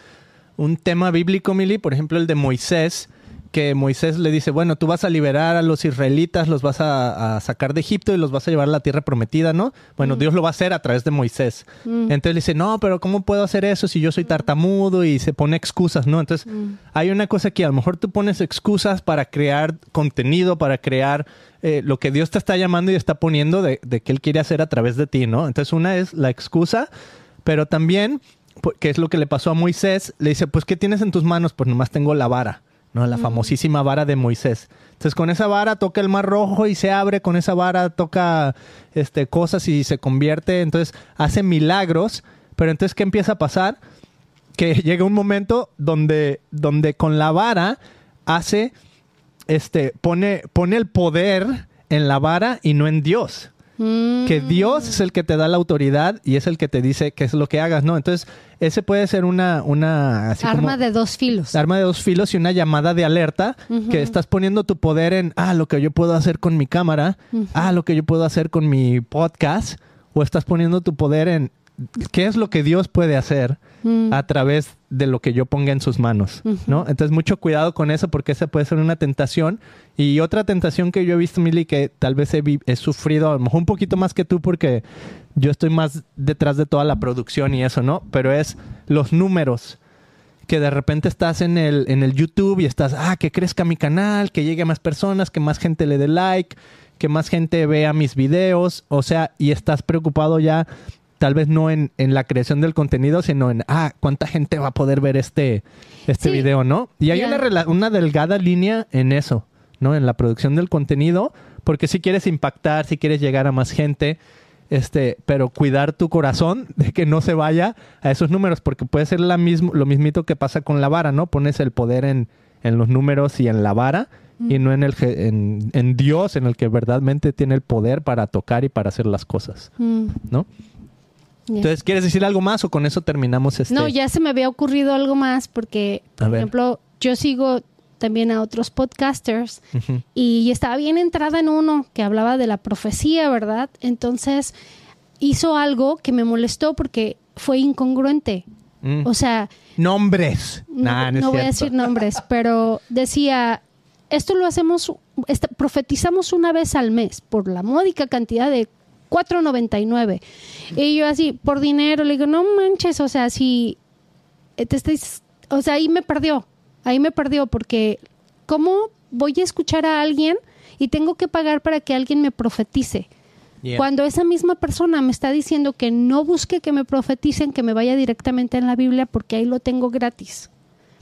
un tema bíblico, Mili, por ejemplo, el de Moisés, que Moisés le dice, bueno, tú vas a liberar a los israelitas, los vas a, a sacar de Egipto y los vas a llevar a la tierra prometida, ¿no? Bueno, Dios lo va a hacer a través de Moisés. Entonces le dice, no, pero ¿cómo puedo hacer eso si yo soy tartamudo? Y se pone excusas, ¿no? Entonces hay una cosa que a lo mejor tú pones excusas para crear contenido, para crear eh, lo que Dios te está llamando y está poniendo de, de que Él quiere hacer a través de ti, ¿no? Entonces una es la excusa, pero también, que es lo que le pasó a Moisés, le dice, pues ¿qué tienes en tus manos? Pues nomás tengo la vara, ¿no? La famosísima vara de Moisés. Entonces con esa vara toca el mar rojo y se abre, con esa vara toca este, cosas y se convierte, entonces hace milagros, pero entonces ¿qué empieza a pasar? Que llega un momento donde, donde con la vara hace, este, pone, pone el poder en la vara y no en Dios Mm, que Dios es el que te da la autoridad y es el que te dice qué es lo que hagas, ¿no? Entonces, ese puede ser una, una así arma como de dos filos. arma de dos filos y una llamada de alerta que estás poniendo tu poder en, ah, lo que yo puedo hacer con mi cámara, ah, lo que yo puedo hacer con mi podcast, o estás poniendo tu poder en qué es lo que Dios puede hacer Mm. a través de lo que yo ponga en sus manos, ¿no? Entonces, mucho cuidado con eso porque esa puede ser una tentación. Y otra tentación que yo he visto, Mili, que tal vez he, sufrido a lo mejor un poquito más que tú porque yo estoy más detrás de toda la producción y eso, ¿no? Pero es los números que de repente estás en el, en el YouTube y estás, ah, que crezca mi canal, que llegue a más personas, que más gente le dé like, que más gente vea mis videos, o sea, y estás preocupado ya tal vez no en, en la creación del contenido, sino en, ah, cuánta gente va a poder ver este, este Sí. video, ¿no? Y hay Ya. una, una delgada línea en eso, ¿no? En la producción del contenido, porque si quieres impactar, si quieres llegar a más gente, este, pero cuidar tu corazón de que no se vaya a esos números, porque puede ser la mismo, lo mismito que pasa con la vara, ¿no? Pones el poder en, en los números y en la vara y no en, el, en, en Dios, en el que verdaderamente tiene el poder para tocar y para hacer las cosas, Mm, ¿no? Entonces, ¿quieres decir algo más o con eso terminamos este? No, ya se me había ocurrido algo más porque, por ejemplo, yo sigo también a otros podcasters y estaba bien entrada en uno que hablaba de la profecía, ¿verdad? Entonces hizo algo que me molestó porque fue incongruente. Mm. O sea, Nombres. no, Nah, no es no voy a decir nombres, pero decía, esto lo hacemos, esta- profetizamos una vez al mes por la módica cantidad de 4.99. Y yo así, por dinero, le digo, no manches, o sea, si eh, te estáis, o sea, ahí me perdió, ahí me perdió porque ¿cómo voy a escuchar a alguien y tengo que pagar para que alguien me profetice? Yeah. Cuando esa misma persona me está diciendo que no busque que me profeticen, que me vaya directamente en la Biblia porque ahí lo tengo gratis.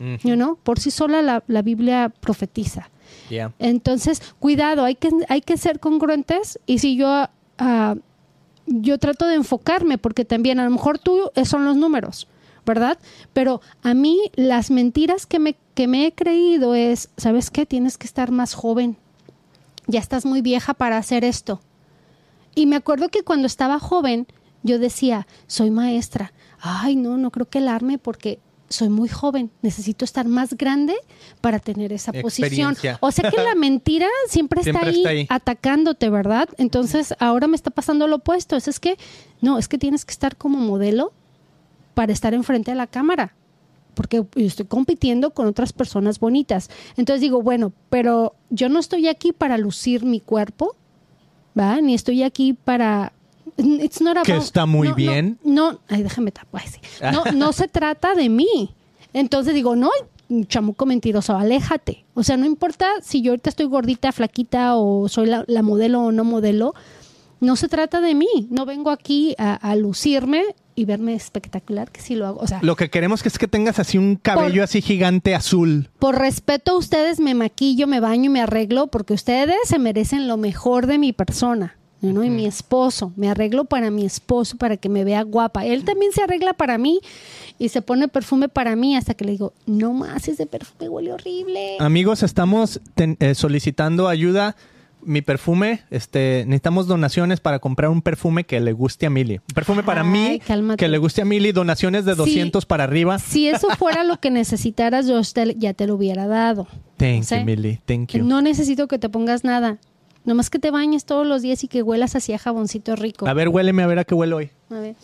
Ujú. You know? Por sí sola la, la Biblia profetiza. Yeah. Entonces, cuidado, hay que, hay que ser congruentes y si yo, ah, yo trato de enfocarme, porque también a lo mejor tú eh, son los números, ¿verdad? Pero a mí las mentiras que me, que me he creído es, ¿sabes qué? Tienes que estar más joven. Ya estás muy vieja para hacer esto. Y me acuerdo que cuando estaba joven, yo decía, soy maestra. Ay, no, no creo que alarme porque soy muy joven. Necesito estar más grande para tener esa posición. O sea que la mentira siempre, está, Siempre ahí está ahí. atacándote, ¿verdad? Entonces ahora me está pasando lo opuesto. Es, es que, no, es que tienes que estar como modelo para estar enfrente de la cámara. Porque estoy compitiendo con otras personas bonitas. Entonces digo, bueno, pero yo no estoy aquí para lucir mi cuerpo, ¿va? Ni estoy aquí para... It's not Que está muy no, no, bien. No, ay, déjame tapar. sí. No, no se trata de mí. Entonces digo, no, chamuco mentiroso, aléjate. O sea, no importa si yo ahorita estoy gordita, flaquita o soy la, la modelo o no modelo. No se trata de mí. No vengo aquí a, a lucirme y verme espectacular, que sí lo hago. O sea, Lo que queremos que es que tengas así un cabello Por- así gigante azul. por respeto a ustedes me maquillo, me baño y me arreglo porque ustedes se merecen lo mejor de mi persona. ¿No? Y mi esposo, me arreglo para mi esposo para que me vea guapa. Él también se arregla para mí y se pone perfume para mí hasta que le digo, no más, ese perfume huele horrible. Amigos, estamos ten- eh, solicitando ayuda. Mi perfume, este, necesitamos donaciones para comprar un perfume que le guste a Mili. Un perfume para Ay, mí cálmate. que le guste a Mili, donaciones de Sí. 200 para arriba. Si eso fuera lo que necesitaras, yo ya te lo hubiera dado. Thank ¿Sí? you, Mili. Thank you. No necesito que te pongas nada. Nomás que te bañes todos los días y que huelas así a jaboncito rico. A ver, huéleme a ver a qué huele hoy. A ver.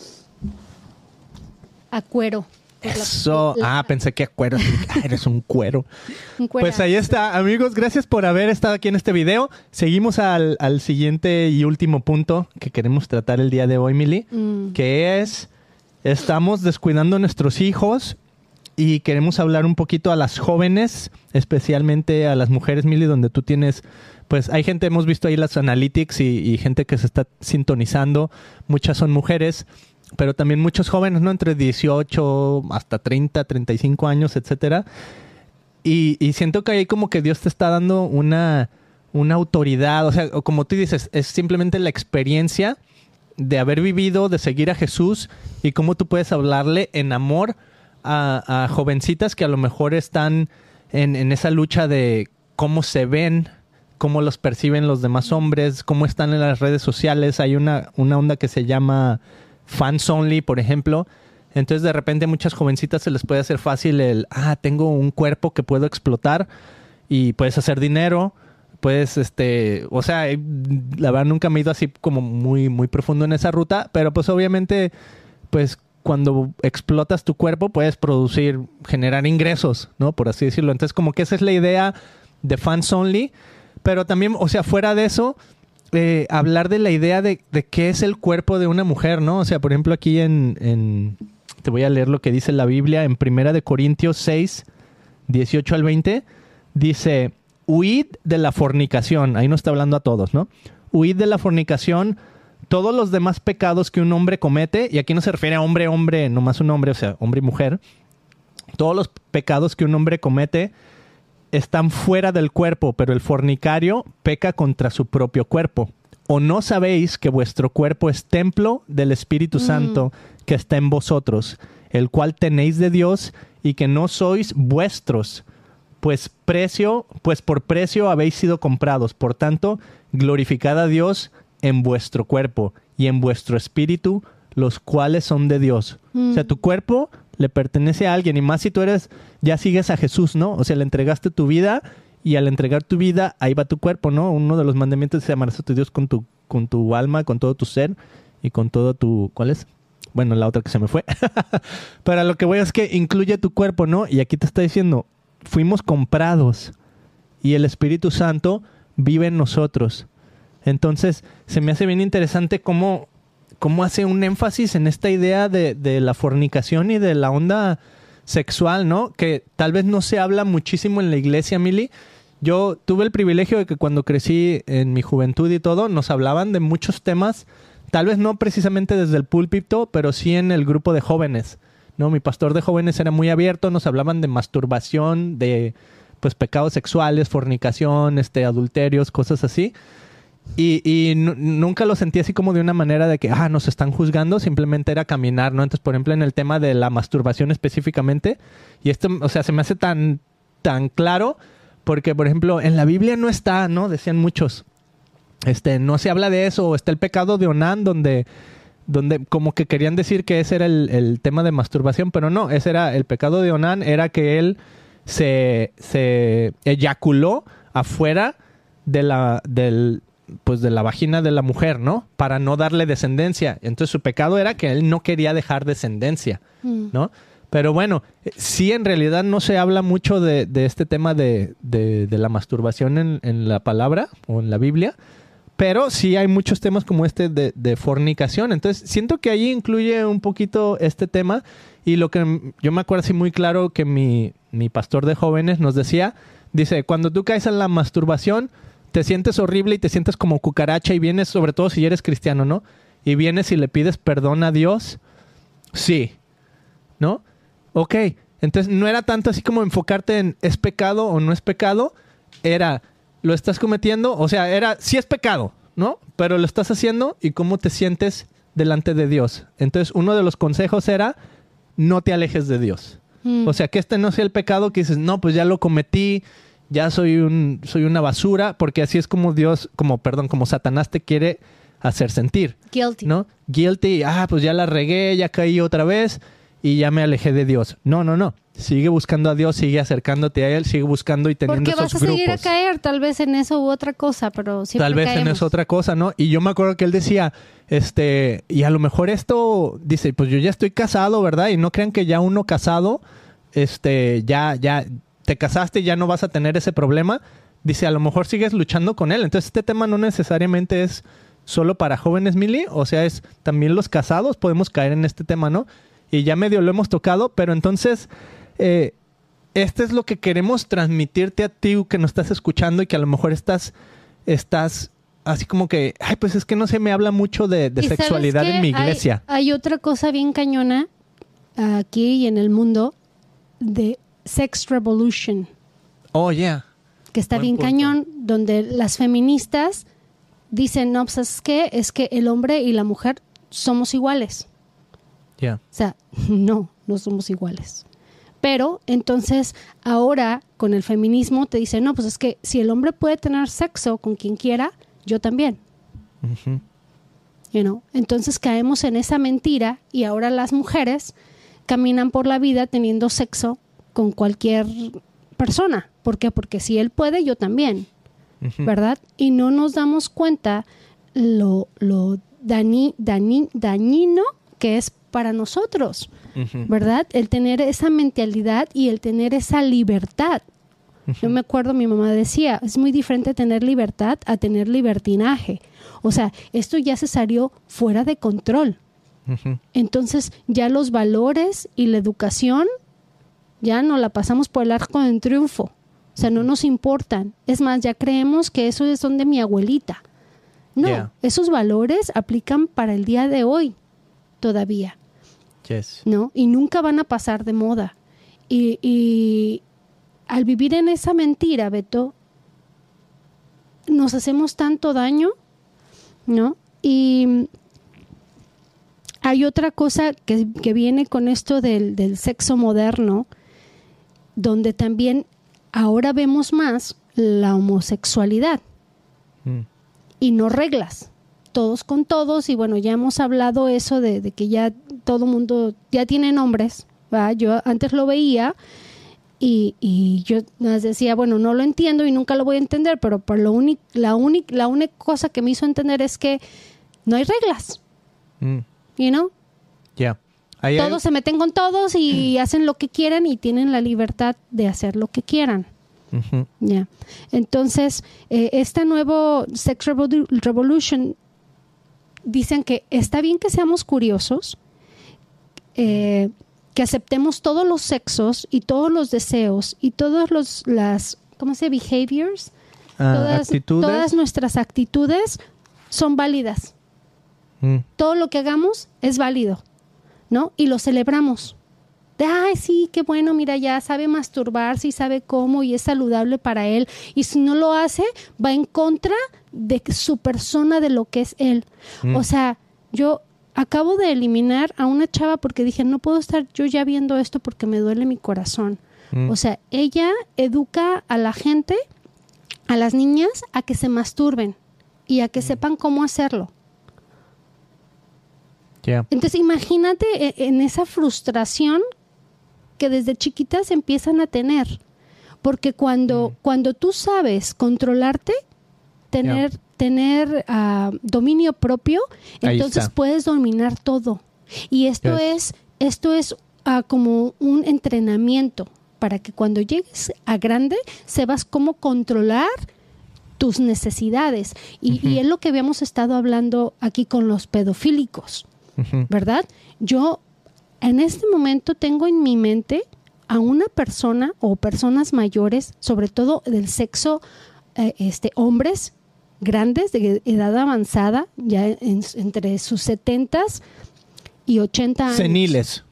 A cuero. La- Eso. la- Ah, pensé que a cuero. Ah, eres un cuero. un cuero. Pues ahí está, amigos. Gracias por haber estado aquí en este video. Seguimos al, al siguiente y último punto que queremos tratar el día de hoy, Mili, Mm. que es estamos descuidando a nuestros hijos y queremos hablar un poquito a las jóvenes, especialmente a las mujeres, Mili, donde tú tienes, pues hay gente, hemos visto ahí las analytics y, y gente que se está sintonizando, muchas son mujeres, pero también muchos jóvenes, ¿no? Entre 18 hasta 30, 35 años, etcétera. Y, siento que ahí como que Dios te está dando una, una autoridad, o sea, como tú dices, es simplemente la experiencia de haber vivido, de seguir a Jesús y cómo tú puedes hablarle en amor a, jovencitas que a lo mejor están en esa lucha de cómo se ven, cómo los perciben los demás hombres, cómo están en las redes sociales. Hay una, una onda que se llama fans only, por ejemplo. Entonces de repente a muchas jovencitas se les puede hacer fácil el, ah, tengo un cuerpo que puedo explotar y puedes hacer dinero, puedes, este, o sea, eh, la verdad nunca me he ido así como muy, muy profundo en esa ruta, pero pues obviamente, pues cuando explotas tu cuerpo puedes producir, generar ingresos, ¿no? Por así decirlo. Entonces como que esa es la idea de fans only, pero también, o sea, fuera de eso, eh, hablar de la idea de, de qué es el cuerpo de una mujer, ¿no? O sea, por ejemplo, aquí en, te voy a leer lo que dice la Biblia en Primera de Corintios 6, 18 al 20, dice, huid de la fornicación, ahí no está hablando a todos, ¿no? Huid de la fornicación, todos los demás pecados que un hombre comete, y aquí no se refiere a hombre, hombre, nomás un hombre, o sea, hombre y mujer, todos los pecados que un hombre comete están fuera del cuerpo, pero el fornicario peca contra su propio cuerpo. ¿O no sabéis que vuestro cuerpo es templo del Espíritu Santo que está en vosotros, el cual tenéis de Dios y que no sois vuestros? Pues precio, pues por precio habéis sido comprados. Por tanto, glorificad a Dios en vuestro cuerpo y en vuestro espíritu, los cuales son de Dios. O sea, tu cuerpo le pertenece a alguien y más si tú eres, ya sigues a Jesús, ¿no? O sea, le entregaste tu vida y al entregar tu vida, ahí va tu cuerpo, ¿no? Uno de los mandamientos es amarás a tu Dios con tu, con tu alma, con todo tu ser y con todo tu... ¿Cuál es? Bueno, la otra que se me fue. Pero lo que voy es que incluye tu cuerpo, ¿no? Y aquí te está diciendo, fuimos comprados y el Espíritu Santo vive en nosotros. Entonces, se me hace bien interesante cómo, cómo hace un énfasis en esta idea de, de la fornicación y de la onda sexual, ¿no? Que tal vez no se habla muchísimo en la iglesia, Mili. Yo tuve el privilegio de que cuando crecí en mi juventud y todo, nos hablaban de muchos temas, tal vez no precisamente desde el púlpito, pero sí en el grupo de jóvenes. No, mi pastor de jóvenes era muy abierto, nos hablaban de masturbación, de pues pecados sexuales, fornicación, este adulterios, cosas así. Y, y nu- nunca lo sentí así como de una manera de que, ah, nos están juzgando, simplemente era caminar, ¿no? Entonces, por ejemplo, en el tema de la masturbación específicamente, y esto, o sea, se me hace tan, tan claro, porque, por ejemplo, en la Biblia no está, ¿no? Decían muchos, este, no se habla de eso, está el pecado de Onán, donde, donde como que querían decir que ese era el, el tema de masturbación, pero no, ese era, el pecado de Onán era que él se, se eyaculó afuera de la, del, pues de la vagina de la mujer, ¿no? Para no darle descendencia. Entonces su pecado era que él no quería dejar descendencia, Mm. ¿no? Pero bueno, eh, sí en realidad no se habla mucho de, de este tema de, de- de la masturbación en, en la palabra o en la Biblia, pero sí hay muchos temas como este de, fornicación. Entonces siento que ahí incluye un poquito este tema y lo que yo me acuerdo así muy claro que mi, mi pastor de jóvenes nos decía, dice, cuando tú caes en la masturbación, te sientes horrible y te sientes como cucaracha y vienes, sobre todo si eres cristiano, ¿no? Y vienes y le pides perdón a Dios. Sí. ¿No? Ok. Entonces no era tanto así como enfocarte en es pecado o no es pecado. Era, lo estás cometiendo. O sea, era, sí es pecado, ¿no? Pero lo estás haciendo y cómo te sientes delante de Dios. Entonces, uno de los consejos era, no te alejes de Dios. Mm. O sea, que este no sea el pecado que dices, no, pues ya lo cometí, ya soy un soy una basura, porque así es como Dios, como perdón, como Satanás te quiere hacer sentir, Guilty. ¿no? Guilty, ah, pues ya la regué, ya caí otra vez y ya me alejé de Dios. No, no, no. Sigue buscando a Dios, sigue acercándote a él, sigue buscando y teniendo Porque vas esos a seguir a caer, tal vez en eso u otra cosa, pero siempre Tal vez en eso otra cosa, ¿no? Y yo me acuerdo que él decía, este, y a lo mejor esto, dice, pues yo ya estoy casado, ¿verdad? Y no crean que ya uno casado, este, ya, ya, te casaste y ya no vas a tener ese problema. Dice, a lo mejor sigues luchando con él. Entonces este tema no necesariamente es solo para jóvenes, Mili, o sea, es también los casados podemos caer en este tema, ¿no? Y ya medio lo hemos tocado, pero entonces, eh, este es lo que queremos transmitirte a ti que nos estás escuchando y que a lo mejor estás, estás así como que, ay, pues es que no se me habla mucho de, de ¿Y sabes sexualidad en mi Hay- iglesia. Hay, otra cosa bien cañona aquí y en el mundo de Sex Revolution, Oh, yeah. que está Buen bien punto. cañón, donde las feministas dicen, no, pues es que, es que el hombre y la mujer somos iguales. Yeah. O sea, no, no somos iguales. Pero entonces ahora con el feminismo te dicen, no, pues es que si el hombre puede tener sexo con quien quiera, yo también. Ujú. you know. Entonces caemos en esa mentira y ahora las mujeres caminan por la vida teniendo sexo con cualquier persona. ¿Por qué? Porque si él puede, yo también. ¿verdad? Y no nos damos cuenta lo, lo dañi- dañi- dañino que es para nosotros. ¿verdad? El tener esa mentalidad y el tener esa libertad. Yo me acuerdo, mi mamá decía, es muy diferente tener libertad a tener libertinaje. O sea, esto ya se salió fuera de control. Entonces, ya los valores y la educación ya no la pasamos por el arco del triunfo. O sea, no nos importan. Es más, ya creemos que eso es son de mi abuelita. No, Yeah. esos valores aplican para el día de hoy todavía. Yes. ¿no? Y nunca van a pasar de moda. Y, y al vivir en esa mentira, Beto, nos hacemos tanto daño, ¿no? Y hay otra cosa que, que viene con esto del, del sexo moderno, donde también ahora vemos más la homosexualidad Mm. y no reglas. Todos con todos, y bueno, ya hemos hablado eso de, de que ya todo mundo ya tiene nombres. ¿va? Yo antes lo veía y, y yo les decía, bueno, no lo entiendo y nunca lo voy a entender, pero por lo único, la, única la única cosa que me hizo entender es que no hay reglas, Mm. you know? Yeah. Ahí hay- Todos se meten con todos y hacen lo que quieran y tienen la libertad de hacer lo que quieran. Ya. Entonces, eh, esta nuevo Sex Revolu- Revolution dicen que está bien que seamos curiosos, eh, que aceptemos todos los sexos y todos los deseos y todos los las ¿cómo se behaviors, Ah, todas, actitudes. todas nuestras actitudes son válidas. Mm. Todo lo que hagamos es válido, ¿no? Y lo celebramos. De, ay, sí, qué bueno, mira, ya sabe masturbarse y sabe cómo y es saludable para él. Y si no lo hace, va en contra de su persona, de lo que es él. Mm. O sea, yo acabo de eliminar a una chava porque dije, no puedo estar yo ya viendo esto porque me duele mi corazón. Mm. O sea, ella educa a la gente, a las niñas, a que se masturben y a que sepan cómo hacerlo. Yeah. Entonces imagínate e- en esa frustración que desde chiquitas empiezan a tener. Porque cuando, Mm. cuando tú sabes controlarte, tener, tener ah, dominio propio, Ahí entonces está. puedes dominar todo. Y esto Yes. es, esto es ah, como un entrenamiento para que cuando llegues a grande sepas cómo controlar tus necesidades. Y, y es lo que habíamos estado hablando aquí con los pedofílicos. ¿Verdad? Yo en este momento tengo en mi mente a una persona o personas mayores, sobre todo del sexo, eh, este, hombres grandes de edad avanzada, ya en- entre sus 70 y 80 años. Seniles.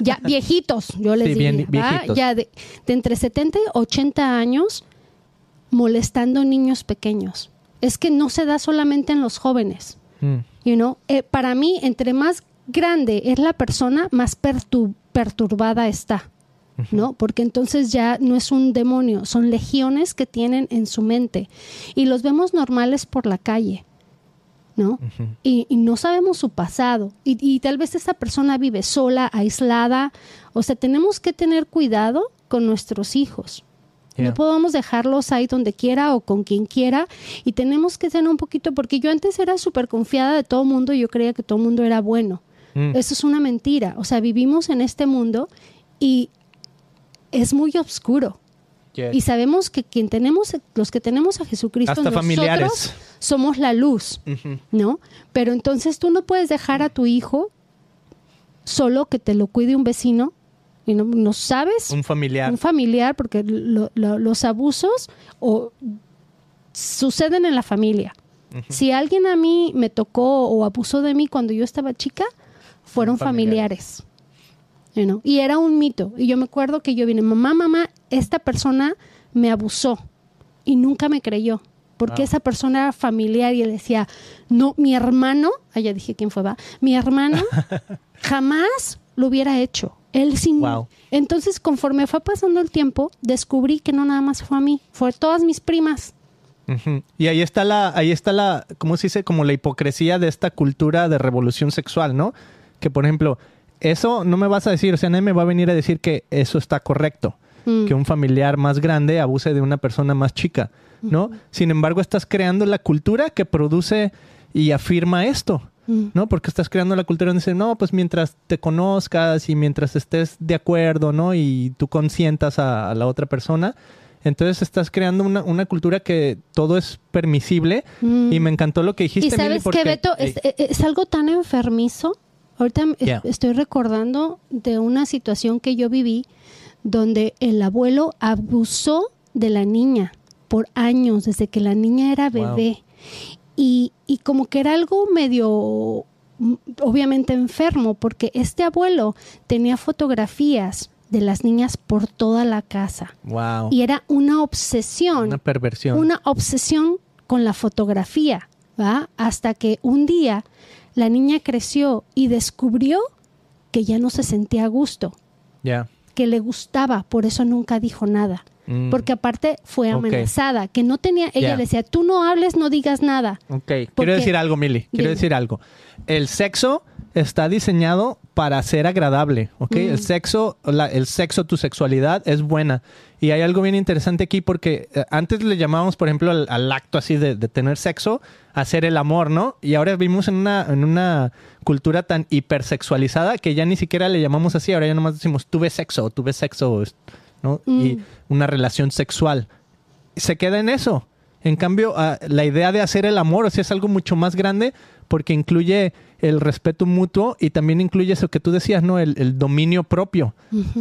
Ya viejitos, yo les Sí. Ya de, de entre 70 y 80 años molestando niños pequeños. es que no se da solamente en los jóvenes. Mm. You know? Eh, para mí, entre más grande es la persona, más pertu- perturbada está. ¿No? Porque entonces ya no es un demonio, son legiones que tienen en su mente. Y los vemos normales por la calle. ¿no? y, y no sabemos su pasado. Y, y tal vez esa persona vive sola, aislada. O sea, tenemos que tener cuidado con nuestros hijos. Yeah. No podemos dejarlos ahí donde quiera o con quien quiera. Y tenemos que tener un poquito, porque yo antes era súper confiada de todo el mundo y yo creía que todo el mundo era bueno. Mm. Eso es una mentira. O sea, vivimos en este mundo y es muy oscuro. Y sabemos que quien tenemos, los que tenemos a Jesucristo, Hasta nosotros familiares. somos la luz. ¿no? Pero entonces tú no puedes dejar a tu hijo solo que te lo cuide un vecino y no, no sabes Un familiar. un familiar, porque lo- lo- los abusos o suceden en la familia. Si alguien a mí me tocó o abusó de mí cuando yo estaba chica, fueron Familiares. familiares. You know, Y era un mito. Y yo me acuerdo que yo vine, mamá, mamá, esta persona me abusó y nunca me creyó. Porque Wow. esa persona era familiar y él decía, no, mi hermano, ah, ya dije quién fue, va, mi hermano jamás lo hubiera hecho. Él sin. Wow. Entonces, conforme fue pasando el tiempo, descubrí que no nada más fue a mí, fue a todas mis primas. Y ahí está la, ahí está la, ¿cómo se dice? Como la hipocresía de esta cultura de revolución sexual, ¿no? Que por ejemplo, eso no me vas a decir, o sea, nadie me va a venir a decir que eso está correcto, Mm. que un familiar más grande abuse de una persona más chica, ¿no? Sin embargo, estás creando la cultura que produce y afirma esto. Mm. ¿no? Porque estás creando la cultura donde dice, no, pues mientras te conozcas y mientras estés de acuerdo, ¿no? Y tú consientas a, a la otra persona, entonces estás creando una, una cultura que todo es permisible Mm. y me encantó lo que dijiste. Y sabes porque- que Beto es, e, es algo tan enfermizo. Ahorita Yeah. estoy recordando de una situación que yo viví donde el abuelo abusó de la niña por años, desde que la niña era Wow. Y, y como que era algo medio, mm, obviamente enfermo, porque este abuelo tenía fotografías de las niñas por toda la casa. Wow. Y era una obsesión Una perversión. una obsesión con la fotografía, ¿va? Hasta que un día la niña creció y descubrió que ya no se sentía a gusto, Ya. que le gustaba, por eso nunca dijo nada. Mm. Porque aparte fue amenazada, que no tenía, ella le decía, tú no hables, no digas nada. Ok, quiero decir algo, Mili. Quiero Dime. decir algo. El sexo está diseñado para ser agradable, ¿ok? Mm. El sexo, la- el sexo, tu sexualidad es buena. Y hay algo bien interesante aquí porque eh, antes le llamábamos, por ejemplo, al, al acto así de, de tener sexo, hacer el amor, ¿no? Y ahora vivimos en una, en una cultura tan hipersexualizada que ya ni siquiera le llamamos así. Ahora ya nomás decimos tuve sexo, tuve sexo, ¿no? Y Mm. una relación sexual se queda en eso. En cambio, ah, la idea de hacer el amor, o sea, es algo mucho más grande porque incluye el respeto mutuo y también incluye eso que tú decías, ¿no? El, el dominio propio,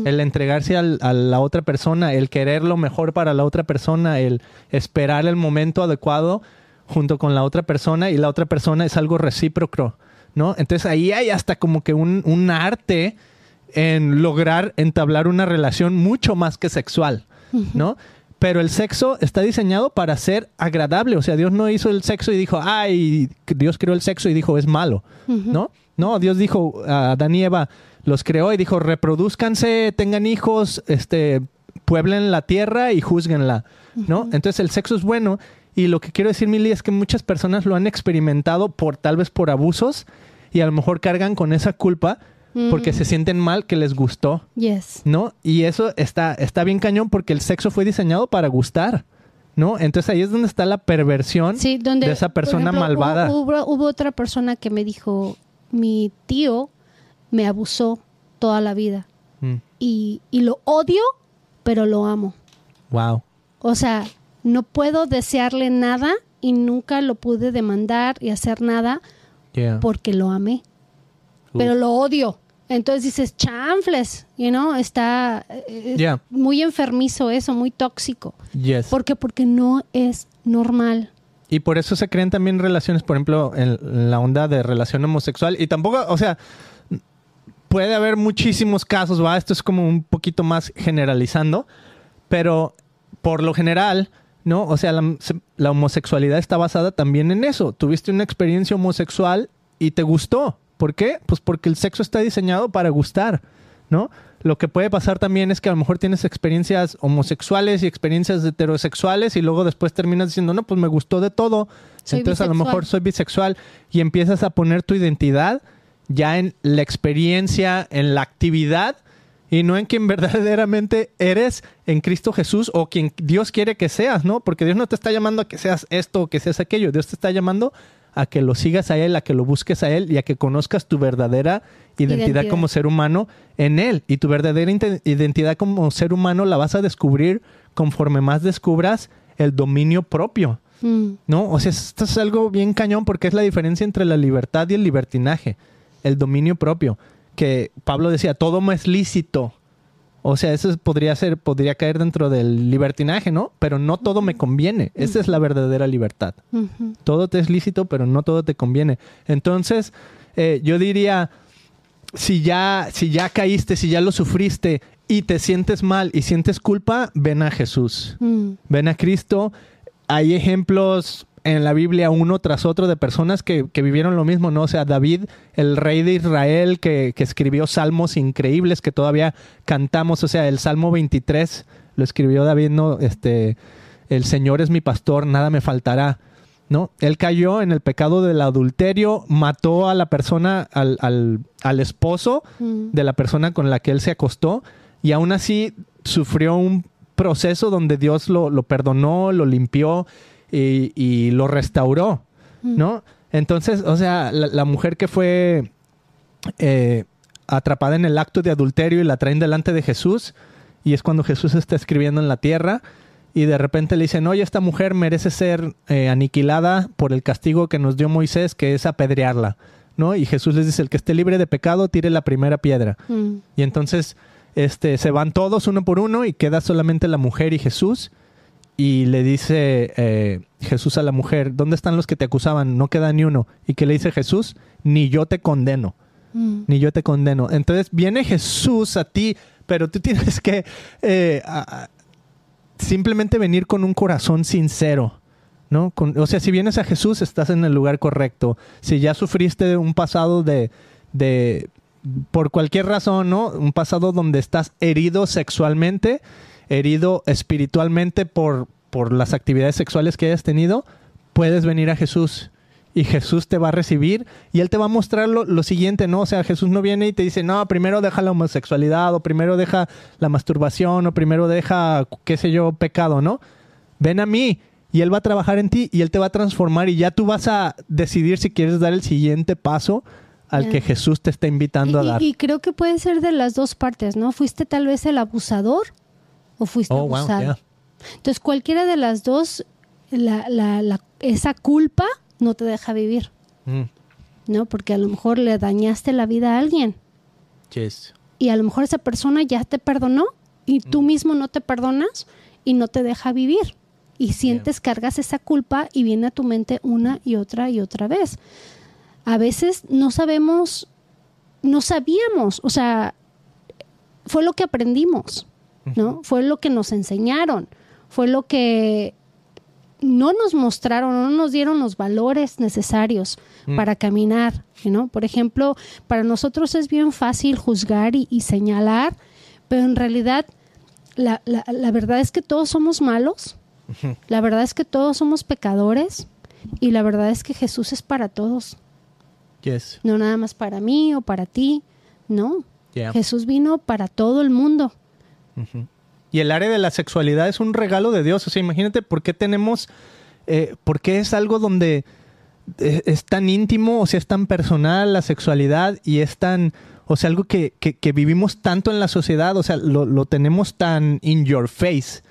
el entregarse al- a la otra persona, el querer lo mejor para la otra persona, el esperar el momento adecuado junto con la otra persona y la otra persona es algo recíproco, ¿no? Entonces ahí hay hasta como que un, un arte en lograr entablar una relación mucho más que sexual, ¿no? Pero el sexo está diseñado para ser agradable. O sea, Dios no hizo el sexo y dijo, ay, Dios creó el sexo y dijo, es malo, ¿no? No, Dios dijo a Adán y Eva, los creó y dijo, reproduzcanse, tengan hijos, este, pueblen la tierra y juzguenla, ¿no? Entonces el sexo es bueno y lo que quiero decir, Mili, es que muchas personas lo han experimentado por tal vez por abusos y a lo mejor cargan con esa culpa porque se sienten mal que les gustó, Yes. ¿no? Y eso está, está bien cañón porque el sexo fue diseñado para gustar, ¿no? Entonces ahí es donde está la perversión Sí, donde, de esa por persona ejemplo, malvada. Hubo, hubo- hubo otra persona que me dijo, mi tío me abusó toda la vida Mm, y, y lo odio, pero lo amo. Wow. O sea, no puedo desearle nada y nunca lo pude demandar y hacer nada Yeah. porque lo amé, Uf. pero lo odio. Entonces dices, chanfles, you know, está eh, Yeah. muy enfermizo eso, muy tóxico. Yes. ¿Por qué? Porque no es normal. Y por eso se crean también relaciones, por ejemplo, en, la onda de relación homosexual. Y tampoco, o sea, puede haber muchísimos casos, ¿va? Esto es como un poquito más generalizando, pero por lo general ¿no? O sea, la, la homosexualidad está basada también en eso. Tuviste una experiencia homosexual y te gustó. ¿Por qué? Pues porque el sexo está diseñado para gustar, ¿no? Lo que puede pasar también es que a lo mejor tienes experiencias homosexuales y experiencias heterosexuales y luego después terminas diciendo, no, pues me gustó de todo. Soy Entonces a lo bisexual. mejor soy bisexual y empiezas a poner tu identidad ya en la experiencia, en la actividad y no en quien verdaderamente eres en Cristo Jesús o quien Dios quiere que seas, ¿no? Porque Dios no te está llamando a que seas esto o que seas aquello. Dios te está llamando a que lo sigas a Él, a que lo busques a Él y a que conozcas tu verdadera identidad, Identidad. como ser humano en Él. Y tu verdadera identidad como ser humano la vas a descubrir conforme más descubras el dominio propio. Mm, ¿No? O sea, esto es algo bien cañón porque es la diferencia entre la libertad y el libertinaje, el dominio propio. Que Pablo decía, todo me es lícito. O sea, eso podría ser, podría caer dentro del libertinaje, ¿no? Pero no todo me conviene. Esa es la verdadera libertad. Todo te es lícito, pero no todo te conviene. Entonces, eh, yo diría, si ya, si ya caíste, si ya lo sufriste y te sientes mal y sientes culpa, ven a Jesús Mm, ven a Cristo. Hay ejemplos en la Biblia uno tras otro de personas que, que vivieron lo mismo, ¿no? O sea, David, el rey de Israel, que, que escribió salmos increíbles que todavía cantamos. O sea, el Salmo 23 lo escribió David, ¿no? Este, el Señor es mi pastor, nada me faltará. ¿No? Él cayó en el pecado del adulterio, mató a la persona, al, al, al esposo, mm. de la persona con la que él se acostó y aún así sufrió un proceso donde Dios lo, lo perdonó, lo limpió y, y lo restauró, ¿no? Entonces, o sea, la, la mujer que fue eh, atrapada en el acto de adulterio y la traen delante de Jesús y es cuando Jesús está escribiendo en la tierra y de repente le dicen, oye, esta mujer merece ser eh, aniquilada por el castigo que nos dio Moisés, que es apedrearla, ¿no? Y Jesús les dice, el que esté libre de pecado, tire la primera piedra. Mm, Y entonces este, se van todos uno por uno y queda solamente la mujer y Jesús. Y le dice eh, Jesús a la mujer, ¿dónde están los que te acusaban? No queda ni uno. ¿Y qué le dice Jesús? Ni yo te condeno, mm. ni yo te condeno. Entonces viene Jesús a ti, pero tú tienes que eh, a- simplemente venir con un corazón sincero. ¿no? Con- o sea, si vienes a Jesús, estás en el lugar correcto. Si ya sufriste un pasado de, de por cualquier razón, ¿no? Un pasado donde estás herido sexualmente, herido espiritualmente por, por las actividades sexuales que hayas tenido, puedes venir a Jesús. Y Jesús te va a recibir y Él te va a mostrar lo, lo siguiente, ¿no? O sea, Jesús no viene y te dice, no, primero deja la homosexualidad, o primero deja la masturbación, o primero deja, qué sé yo, pecado, ¿no? Ven a mí y Él va a trabajar en ti y Él te va a transformar y ya tú vas a decidir si quieres dar el siguiente paso al que Jesús te está invitando a dar. Y, y creo que puede ser de las dos partes, ¿no? ¿Fuiste tal vez el abusador o fuiste Oh, wow, abusado? yeah. Entonces, cualquiera de las dos, la, la- la- esa culpa no te deja vivir, Mm, ¿no? Porque a lo mejor le dañaste la vida a alguien yes. y a lo mejor esa persona ya te perdonó y tú Mm. mismo no te perdonas y no te deja vivir. Y sientes, cargas esa culpa y viene a tu mente una y otra y otra vez. A veces no sabemos, no sabíamos, o sea, fue lo que aprendimos, ¿no? Fue lo que nos enseñaron, fue lo que no nos mostraron, no nos dieron los valores necesarios Mm. para caminar, ¿no? Por ejemplo, para nosotros es bien fácil juzgar y, y señalar, pero en realidad la, la- la verdad es que todos somos malos, la verdad es que todos somos pecadores y la verdad es que Jesús es para todos, Yes. no nada más para mí o para ti, no. Yeah. Jesús vino para todo el mundo. Y el área de la sexualidad es un regalo de Dios. O sea, imagínate por qué tenemos, eh, por qué es algo donde eh, es tan íntimo, o sea, es tan personal la sexualidad y es tan, o sea, algo que, que- que vivimos tanto en la sociedad, o sea, lo, lo tenemos tan in your face,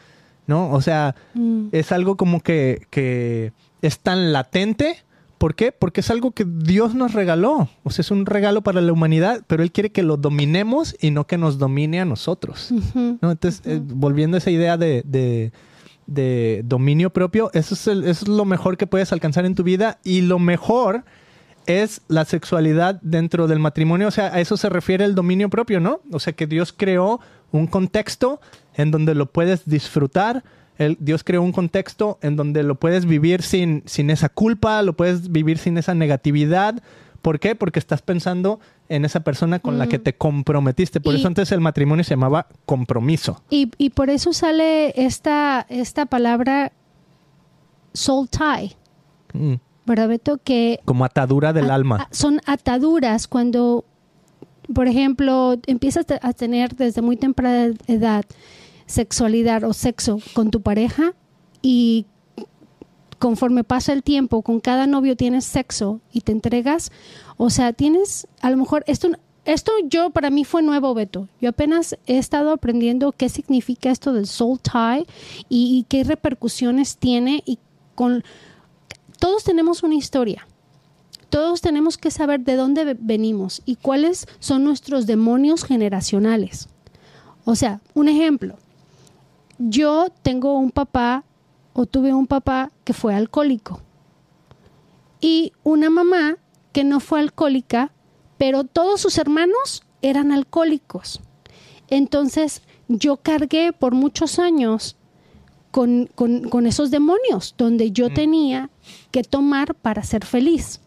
¿no? O sea, Mm. es algo como que, que es tan latente. ¿Por qué? Porque es algo que Dios nos regaló. O sea, es un regalo para la humanidad, pero Él quiere que lo dominemos y no que nos domine a nosotros. Entonces, eh, volviendo a esa idea de, de- de dominio propio, eso es, el- eso es lo mejor que puedes alcanzar en tu vida y lo mejor es la sexualidad dentro del matrimonio. O sea, a eso se refiere el dominio propio, ¿no? O sea, que Dios creó un contexto en donde lo puedes disfrutar, el- Dios creó un contexto en donde lo puedes vivir sin, sin esa culpa, lo puedes vivir sin esa negatividad. ¿Por qué? Porque estás pensando en esa persona con la que te comprometiste. Por Mm. Y- eso antes el matrimonio se llamaba compromiso. Y, y por eso sale esta, esta palabra soul tie, Mm. ¿verdad, Beto? Que Como atadura del a- alma. a- son ataduras cuando, por ejemplo, empiezas a tener desde muy temprana edad sexualidad o sexo con tu pareja y conforme pasa el tiempo, con cada novio tienes sexo y te entregas, o sea, tienes, a lo mejor, esto, esto yo para mí fue nuevo, Beto. Yo apenas he estado aprendiendo qué significa esto del soul tie y, y qué repercusiones tiene y con... Todos tenemos una historia. Todos tenemos que saber de dónde ve- venimos y cuáles son nuestros demonios generacionales. O sea, un ejemplo. Yo tengo un papá o tuve un papá que fue alcohólico y una mamá que no fue alcohólica, pero todos sus hermanos eran alcohólicos. Entonces yo cargué por muchos años con, con- con esos demonios, donde yo tenía que tomar para ser feliz.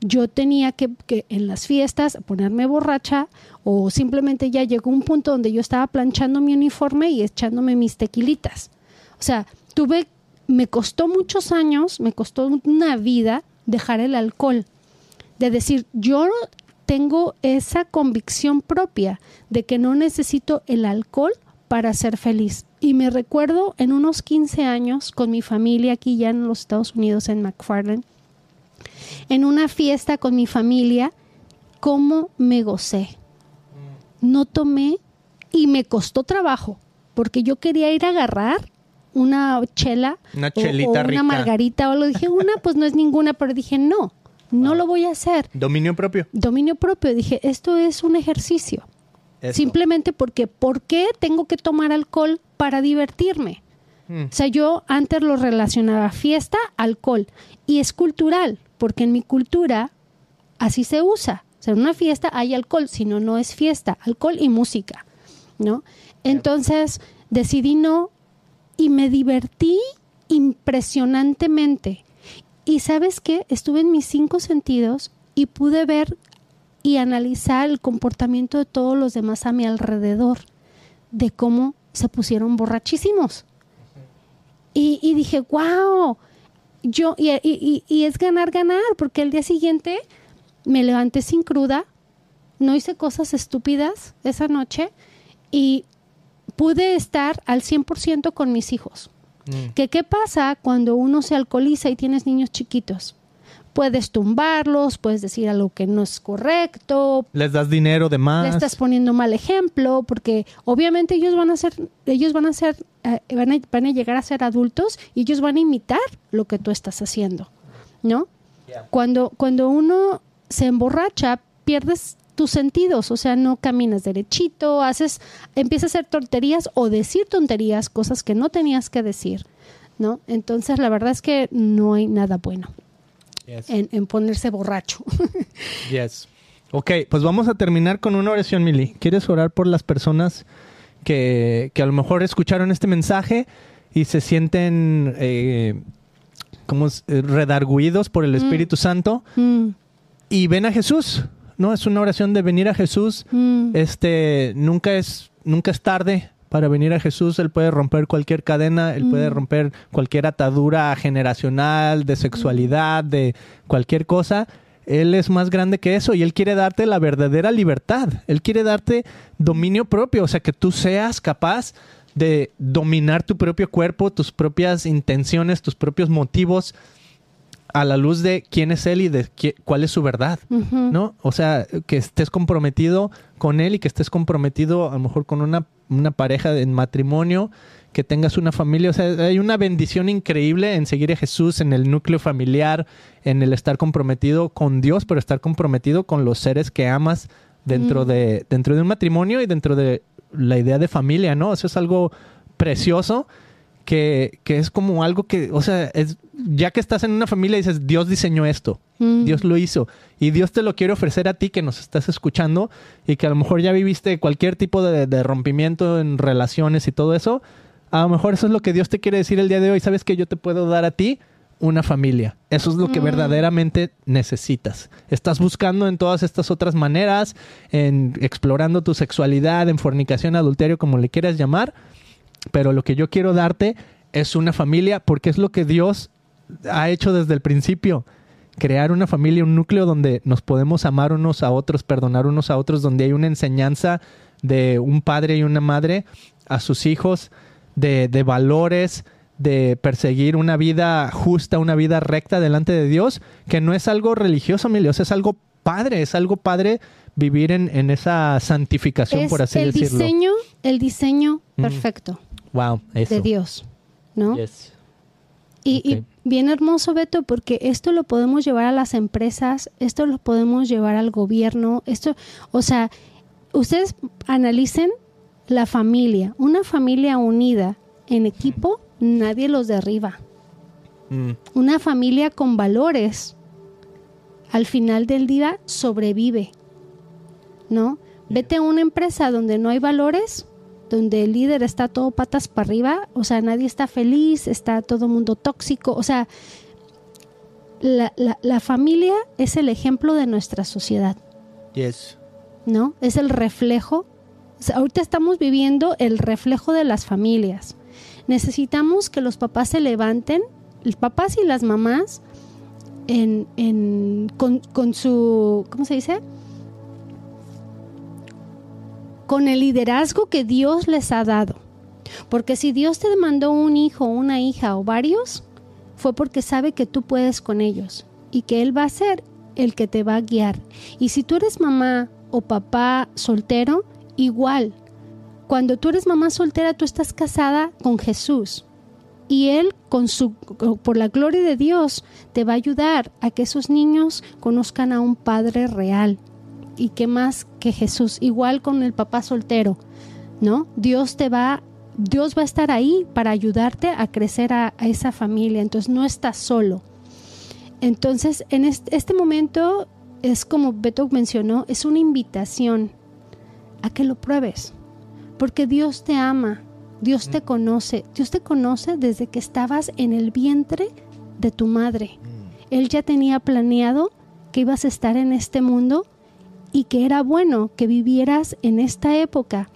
Yo tenía que, que en las fiestas ponerme borracha o simplemente ya llegó un punto donde yo estaba planchando mi uniforme y echándome mis tequilitas. O sea, tuve, me costó muchos años, me costó una vida dejar el alcohol. De decir, yo tengo esa convicción propia de que no necesito el alcohol para ser feliz. Y me recuerdo en unos 15 años con mi familia aquí ya en los Estados Unidos, en McFarland, en una fiesta con mi familia, cómo me gocé. No tomé y me costó trabajo, porque yo quería ir a agarrar una chela Una o- chelita o, una rica. margarita o lo dije una, pues no es ninguna, pero dije no, no lo voy a hacer. Dominio propio. Dominio propio, dije, esto es un ejercicio. Simplemente porque, ¿por qué tengo que tomar alcohol para divertirme? Mm. O sea, yo antes lo relacionaba fiesta, alcohol. Y es cultural, porque en mi cultura así se usa. O sea, en una fiesta hay alcohol, si no, no es fiesta. Alcohol y música, ¿no? Entonces decidí no y me divertí impresionantemente. Y sabes qué? Estuve en mis cinco sentidos y pude ver y analizar el comportamiento de todos los demás a mi alrededor, de cómo se pusieron borrachísimos. Y, y dije, wow, yo, y, y- y- es ganar, ganar, porque el día siguiente me levanté sin cruda, no hice cosas estúpidas esa noche y pude estar al 100% con mis hijos. Mm. ¿Que ¿Qué pasa cuando uno se alcoholiza y tienes niños chiquitos? Puedes tumbarlos, puedes decir algo que no es correcto, Les das dinero de más. le estás poniendo mal ejemplo, porque obviamente ellos van a ser, ellos van a ser, eh, van, a, van a llegar a ser adultos y ellos van a imitar lo que tú estás haciendo, ¿no? Cuando, cuando uno se emborracha, pierdes tus sentidos, o sea, no caminas derechito, haces, empiezas a hacer tonterías o decir tonterías, cosas que no tenías que decir, ¿no? Entonces, la verdad es que no hay nada bueno Yes. en, en ponerse borracho. Yes. Ok, pues vamos a terminar con una oración, Mili. ¿Quieres orar por las personas que, que a lo mejor escucharon este mensaje y se sienten eh, como eh, redarguidos por el Espíritu Santo Mm, y ven a Jesús? ¿No? Es una oración de venir a Jesús. mm. Este, nunca es, nunca es tarde para venir a Jesús. Él puede romper cualquier cadena, él puede romper cualquier atadura generacional, de sexualidad, de cualquier cosa. Él es más grande que eso y él quiere darte la verdadera libertad. Él quiere darte dominio propio, o sea, que tú seas capaz de dominar tu propio cuerpo, tus propias intenciones, tus propios motivos a la luz de quién es él y de qui- cuál es su verdad. ¿no? O sea, que estés comprometido con él y que estés comprometido a lo mejor con una, una pareja en matrimonio, que tengas una familia. O sea, hay una bendición increíble en seguir a Jesús, en el núcleo familiar, en el estar comprometido con Dios, pero estar comprometido con los seres que amas dentro, de, dentro de un matrimonio y dentro de la idea de familia, ¿no? Eso es algo precioso. Que, que es como algo que, o sea, es, ya que estás en una familia dices, Dios diseñó esto, Mm. Dios lo hizo. Y Dios te lo quiere ofrecer a ti que nos estás escuchando y que a lo mejor ya viviste cualquier tipo de, de rompimiento en relaciones y todo eso. A lo mejor eso es lo que Dios te quiere decir el día de hoy. ¿Sabes que yo te puedo dar a ti? Una familia. Eso es lo que Mm. verdaderamente necesitas. Estás buscando en todas estas otras maneras, en explorando tu sexualidad, en fornicación, adulterio, como le quieras llamar. Pero lo que yo quiero darte es una familia porque es lo que Dios ha hecho desde el principio. Crear una familia, un núcleo donde nos podemos amar unos a otros, perdonar unos a otros, donde hay una enseñanza de un padre y una madre a sus hijos, de, de valores, de perseguir una vida justa, una vida recta delante de Dios, que no es algo religioso, Emilio, o sea, es algo padre, es algo padre vivir en, en esa santificación, Es por así el decirlo. diseño, el diseño Mm. perfecto Wow, eso. de Dios, ¿no? Yes. Y, y Ok. Bien hermoso, Beto, porque esto lo podemos llevar a las empresas, esto lo podemos llevar al gobierno, esto, o sea, ustedes analicen la familia, una familia unida en equipo, nadie los derriba. Mm, Una familia con valores, al final del día sobrevive, ¿no? Vete a una empresa donde no hay valores, donde el líder está todo patas para arriba, o sea, nadie está feliz, está todo mundo tóxico, o sea, la, la- la familia es el ejemplo de nuestra sociedad, yes. ¿no? Es el reflejo. O sea, ahorita estamos viviendo el reflejo de las familias. Necesitamos que los papás se levanten, los papás y las mamás, en, en- con, con su, ¿cómo se dice? Con el liderazgo que Dios les ha dado. Porque si Dios te mandó un hijo, una hija o varios, fue porque sabe que tú puedes con ellos y que Él va a ser el que te va a guiar. Y si tú eres mamá o papá soltero, igual. Cuando tú eres mamá soltera, tú estás casada con Jesús. Y Él, con su, por la gloria de Dios, te va a ayudar a que esos niños conozcan a un Padre real. Y qué más que Jesús, igual con el papá soltero, ¿no? Dios te va, Dios va a estar ahí para ayudarte a crecer a, a esa familia. Entonces no estás solo. Entonces, en este, este momento es como Beto mencionó, es una invitación a que lo pruebes, porque Dios te ama, Dios te conoce, Dios te conoce desde que estabas en el vientre de tu madre. Él ya tenía planeado que ibas a estar en este mundo y que era bueno que vivieras en esta época,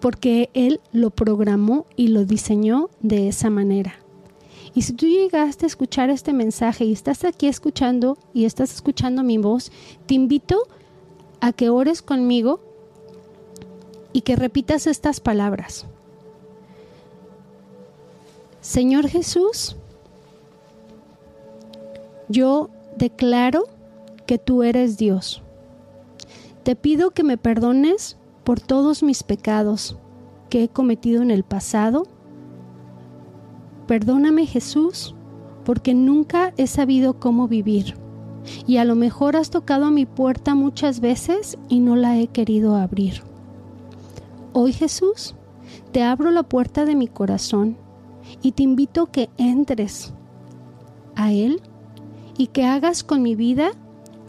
porque Él lo programó y lo diseñó de esa manera. Y si tú llegaste a escuchar este mensaje y estás aquí escuchando y estás escuchando mi voz, te invito a que ores conmigo y que repitas estas palabras. Señor Jesús, yo declaro que tú eres Dios. Te pido que me perdones por todos mis pecados que he cometido en el pasado. Perdóname Jesús, porque nunca he sabido cómo vivir. Y a lo mejor has tocado a mi puerta muchas veces y no la he querido abrir. Hoy Jesús, te abro la puerta de mi corazón y te invito a que entres a Él y que hagas con mi vida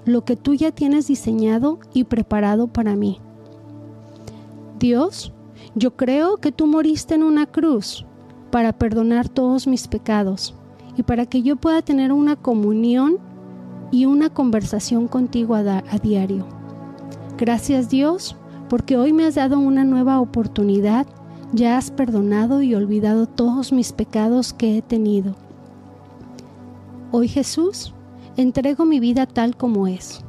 lo que tú ya tienes diseñado y preparado para mí. Dios, yo creo que tú moriste en una cruz para perdonar todos mis pecados y para que yo pueda tener una comunión y una conversación contigo a, a diario. Gracias Dios, porque hoy me has dado una nueva oportunidad, ya has perdonado y olvidado todos mis pecados que he tenido. Hoy Jesús, entrego mi vida tal como es.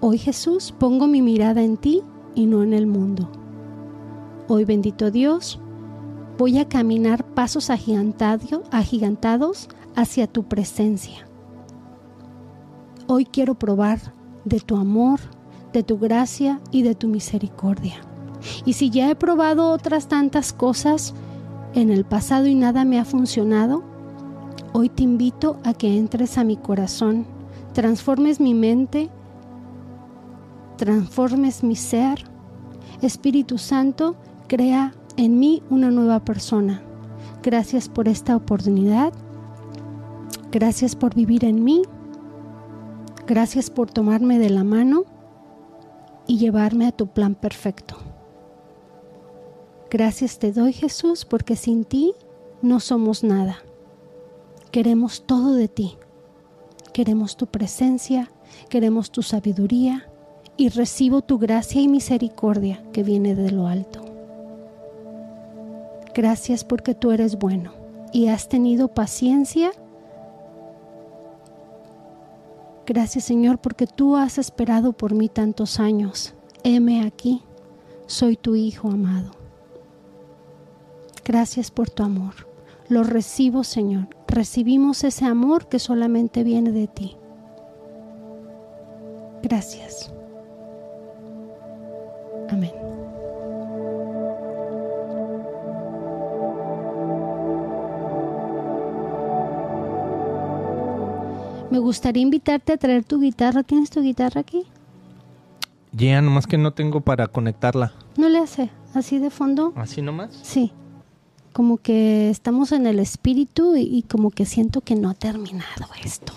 Hoy Jesús, pongo mi mirada en ti y no en el mundo. Hoy bendito Dios, voy a caminar pasos agigantado- agigantados hacia tu presencia. Hoy quiero probar de tu amor, de tu gracia y de tu misericordia. Y si ya he probado otras tantas cosas en el pasado y nada me ha funcionado, hoy te invito a que entres a mi corazón, transformes mi mente, transformes mi ser. Espíritu Santo, crea en mí una nueva persona. Gracias por esta oportunidad. Gracias por vivir en mí. Gracias por tomarme de la mano y llevarme a tu plan perfecto. Gracias te doy Jesús porque sin ti no somos nada. Queremos todo de ti. Queremos tu presencia, queremos tu sabiduría y recibo tu gracia y misericordia que viene de lo alto. Gracias porque tú eres bueno y has tenido paciencia. Gracias Señor porque tú has esperado por mí tantos años. Heme aquí, soy tu Hijo amado. Gracias por tu amor. Lo recibo Señor. Recibimos ese amor que solamente viene de ti. Gracias. Amén. Me gustaría invitarte a traer tu guitarra. ¿Tienes tu guitarra aquí? Ya, nomás que no tengo para conectarla. ¿No le hace? ¿Así de fondo? ¿Así nomás? Sí. Como que estamos en el espíritu y, como que siento que no ha terminado esto.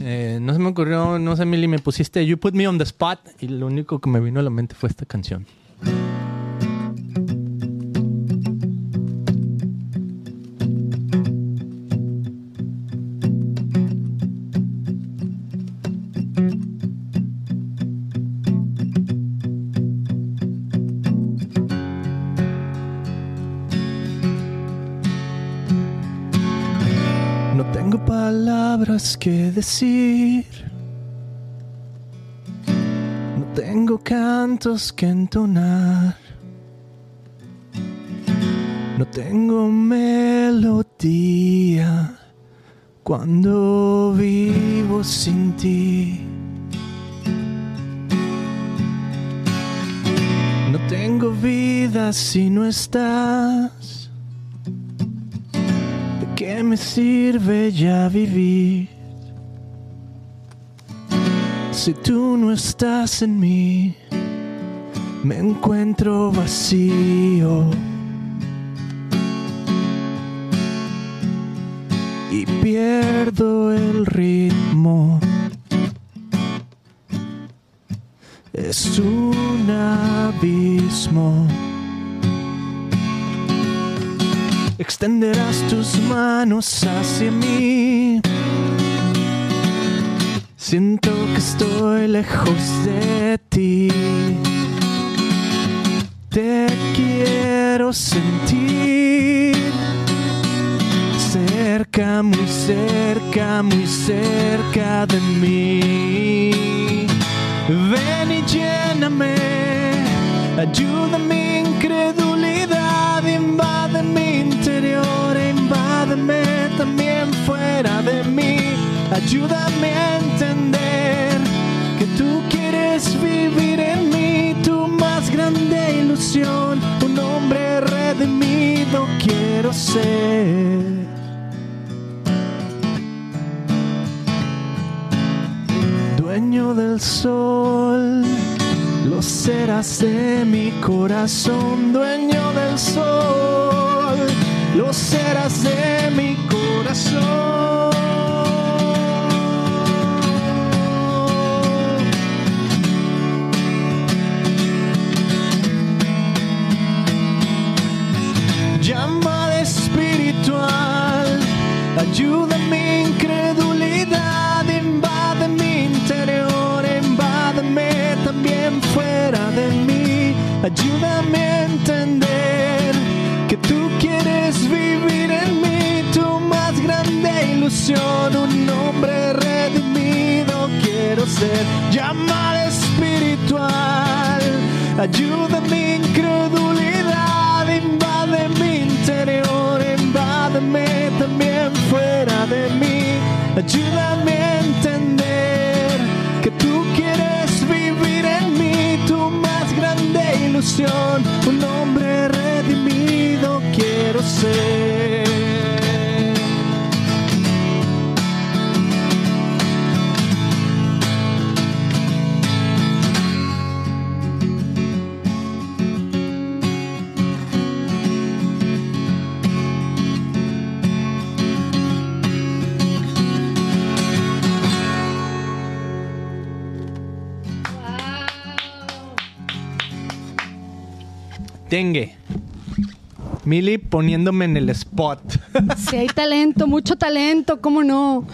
Eh, no se me ocurrió, no sé, Milly, me pusiste You Put Me on the Spot y lo único que me vino a la mente fue esta canción. Que decir. No tengo cantos que entonar. No tengo melodía cuando vivo sin ti. No tengo vida si no estás. ¿De qué me sirve ya vivir? Si tú no estás en mí, me encuentro vacío. Y pierdo el ritmo. Es un abismo. extenderás tus manos hacia mí. Siento que estoy lejos de ti. Te quiero sentir cerca, muy cerca, muy cerca de mí. Ven y lléname, ayuda mi incredulidad, invade mi interior, invádeme también fuera de mí. Ayúdame a entender que tú quieres vivir en mí, tu más grande ilusión, un hombre redimido quiero ser. dueño del sol, lo serás de mi corazón, dueño del sol, lo serás de mi corazón. Llama espiritual, ayuda mi incredulidad, invade mi interior, invádeme también fuera de mí, ayúdame a entender que tú quieres vivir en mí, tu más grande ilusión, un hombre redimido quiero ser, llama espiritual, ayuda mi incredulidad, ayúdame a entender que tú quieres vivir en mí, tu más grande ilusión, un hombre redimido quiero ser. Tengue. Mili poniéndome en el spot. Sí, hay talento, mucho talento, ¿cómo no?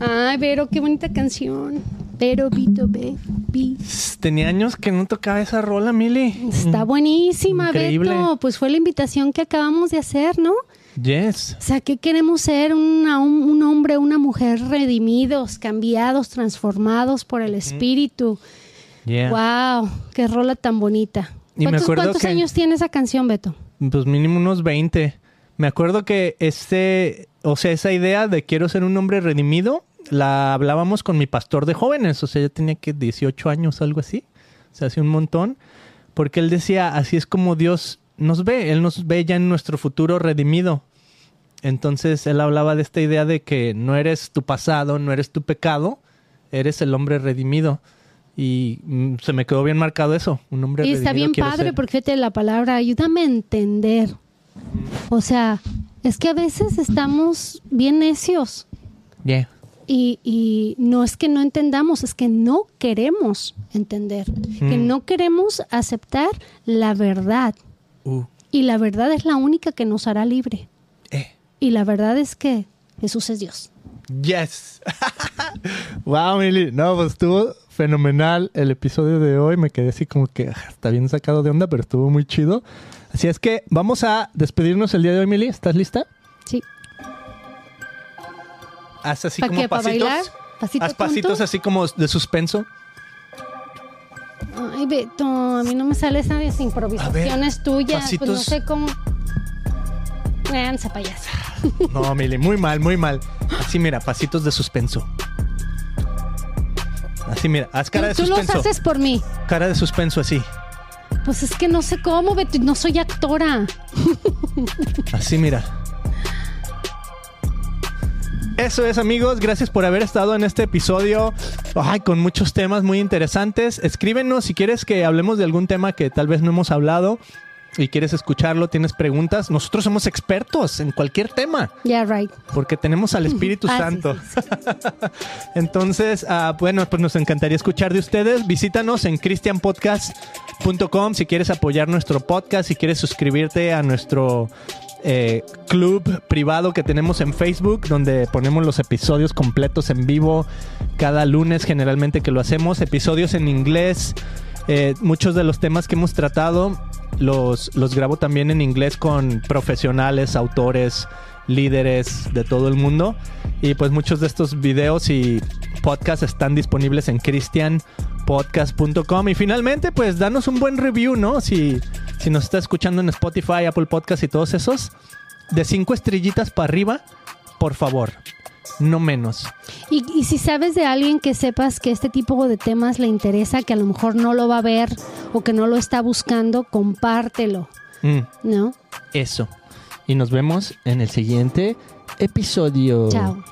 Ay, Vero, qué bonita canción. Vero, Vito, Baby. Tenía años que no tocaba esa rola, Mili. Está buenísima, Increíble. Beto. Pues fue la invitación que acabamos de hacer, ¿no? Yes. O sea, ¿qué queremos ser? Una- un, un hombre, una mujer redimidos, cambiados, transformados por el Espíritu. Yeah. ¡Wow! ¡Qué rola tan bonita! Y me ¿Cuántos, acuerdo cuántos que- años tiene esa canción, Beto? Pues mínimo unos 20. Me acuerdo que este, o sea, esa idea de quiero ser un hombre redimido, la hablábamos con mi pastor de jóvenes. O sea, yo tenía que 18 años, algo así. O sea, hace un montón. Porque él decía, así es como Dios nos ve. Él nos ve ya en nuestro futuro redimido. Entonces él hablaba de esta idea de que no eres tu pasado, no eres tu pecado, eres el hombre redimido. Y mm, se me quedó bien marcado eso, un hombre Y está bien padre ser. porque fíjate la palabra, ayúdame a entender. O sea, es que a veces estamos bien necios Yeah. y, y no es que no entendamos, es que no queremos entender, que Mm. no queremos aceptar la verdad. Uh, Y la verdad es la única que nos hará libre. eh. Y la verdad es que Jesús es Dios. Yes. wow, Mili. No, pues estuvo fenomenal el episodio de hoy. Me quedé así como que ah, está bien sacado de onda, pero estuvo muy chido. Así es que vamos a despedirnos el día de hoy, Mili. ¿Estás lista? Sí. Haz así ¿Pa como pasitos. ¿Pasito Haz pasitos tonto? así como de suspenso. Ay, Beto, a mí no me sale esas improvisaciones tuyas. Pues no sé cómo. Véanse, payasa. No, Mili, muy mal, muy mal. Así, mira, pasitos de suspenso. Así, mira, haz cara de tú, tú los suspenso. haces por mí. Cara de suspenso, así. Pues es que no sé cómo, Beto, no soy actora. Así, mira. Eso es, amigos. Gracias por haber estado en este episodio. Ay, con muchos temas muy interesantes. Escríbenos si quieres que hablemos de algún tema que tal vez no hemos hablado y quieres escucharlo, tienes preguntas. Nosotros somos expertos en cualquier tema Yeah, right. porque tenemos al Espíritu Ah, sí, Santo. sí, Entonces, ah, bueno, pues nos encantaría escuchar de ustedes. Visítanos en christianpodcast.com si quieres apoyar nuestro podcast, si quieres suscribirte a nuestro eh, club privado que tenemos en Facebook, donde ponemos los episodios completos en vivo cada lunes generalmente que lo hacemos, episodios en inglés. Eh, muchos de los temas que hemos tratado los, los grabo también en inglés con profesionales, autores, líderes de todo el mundo. Y pues muchos de estos videos y podcasts están disponibles en christianpodcast.com. Y finalmente, pues danos un buen review, ¿no? Si, si nos está escuchando en Spotify, Apple Podcast y todos esos, de cinco estrellitas para arriba, por favor, no menos. Y, si sabes de alguien que sepas que este tipo de temas le interesa, que a lo mejor no lo va a ver o que no lo está buscando, compártelo. Mm. ¿No? Eso. Y nos vemos en el siguiente episodio. Chao.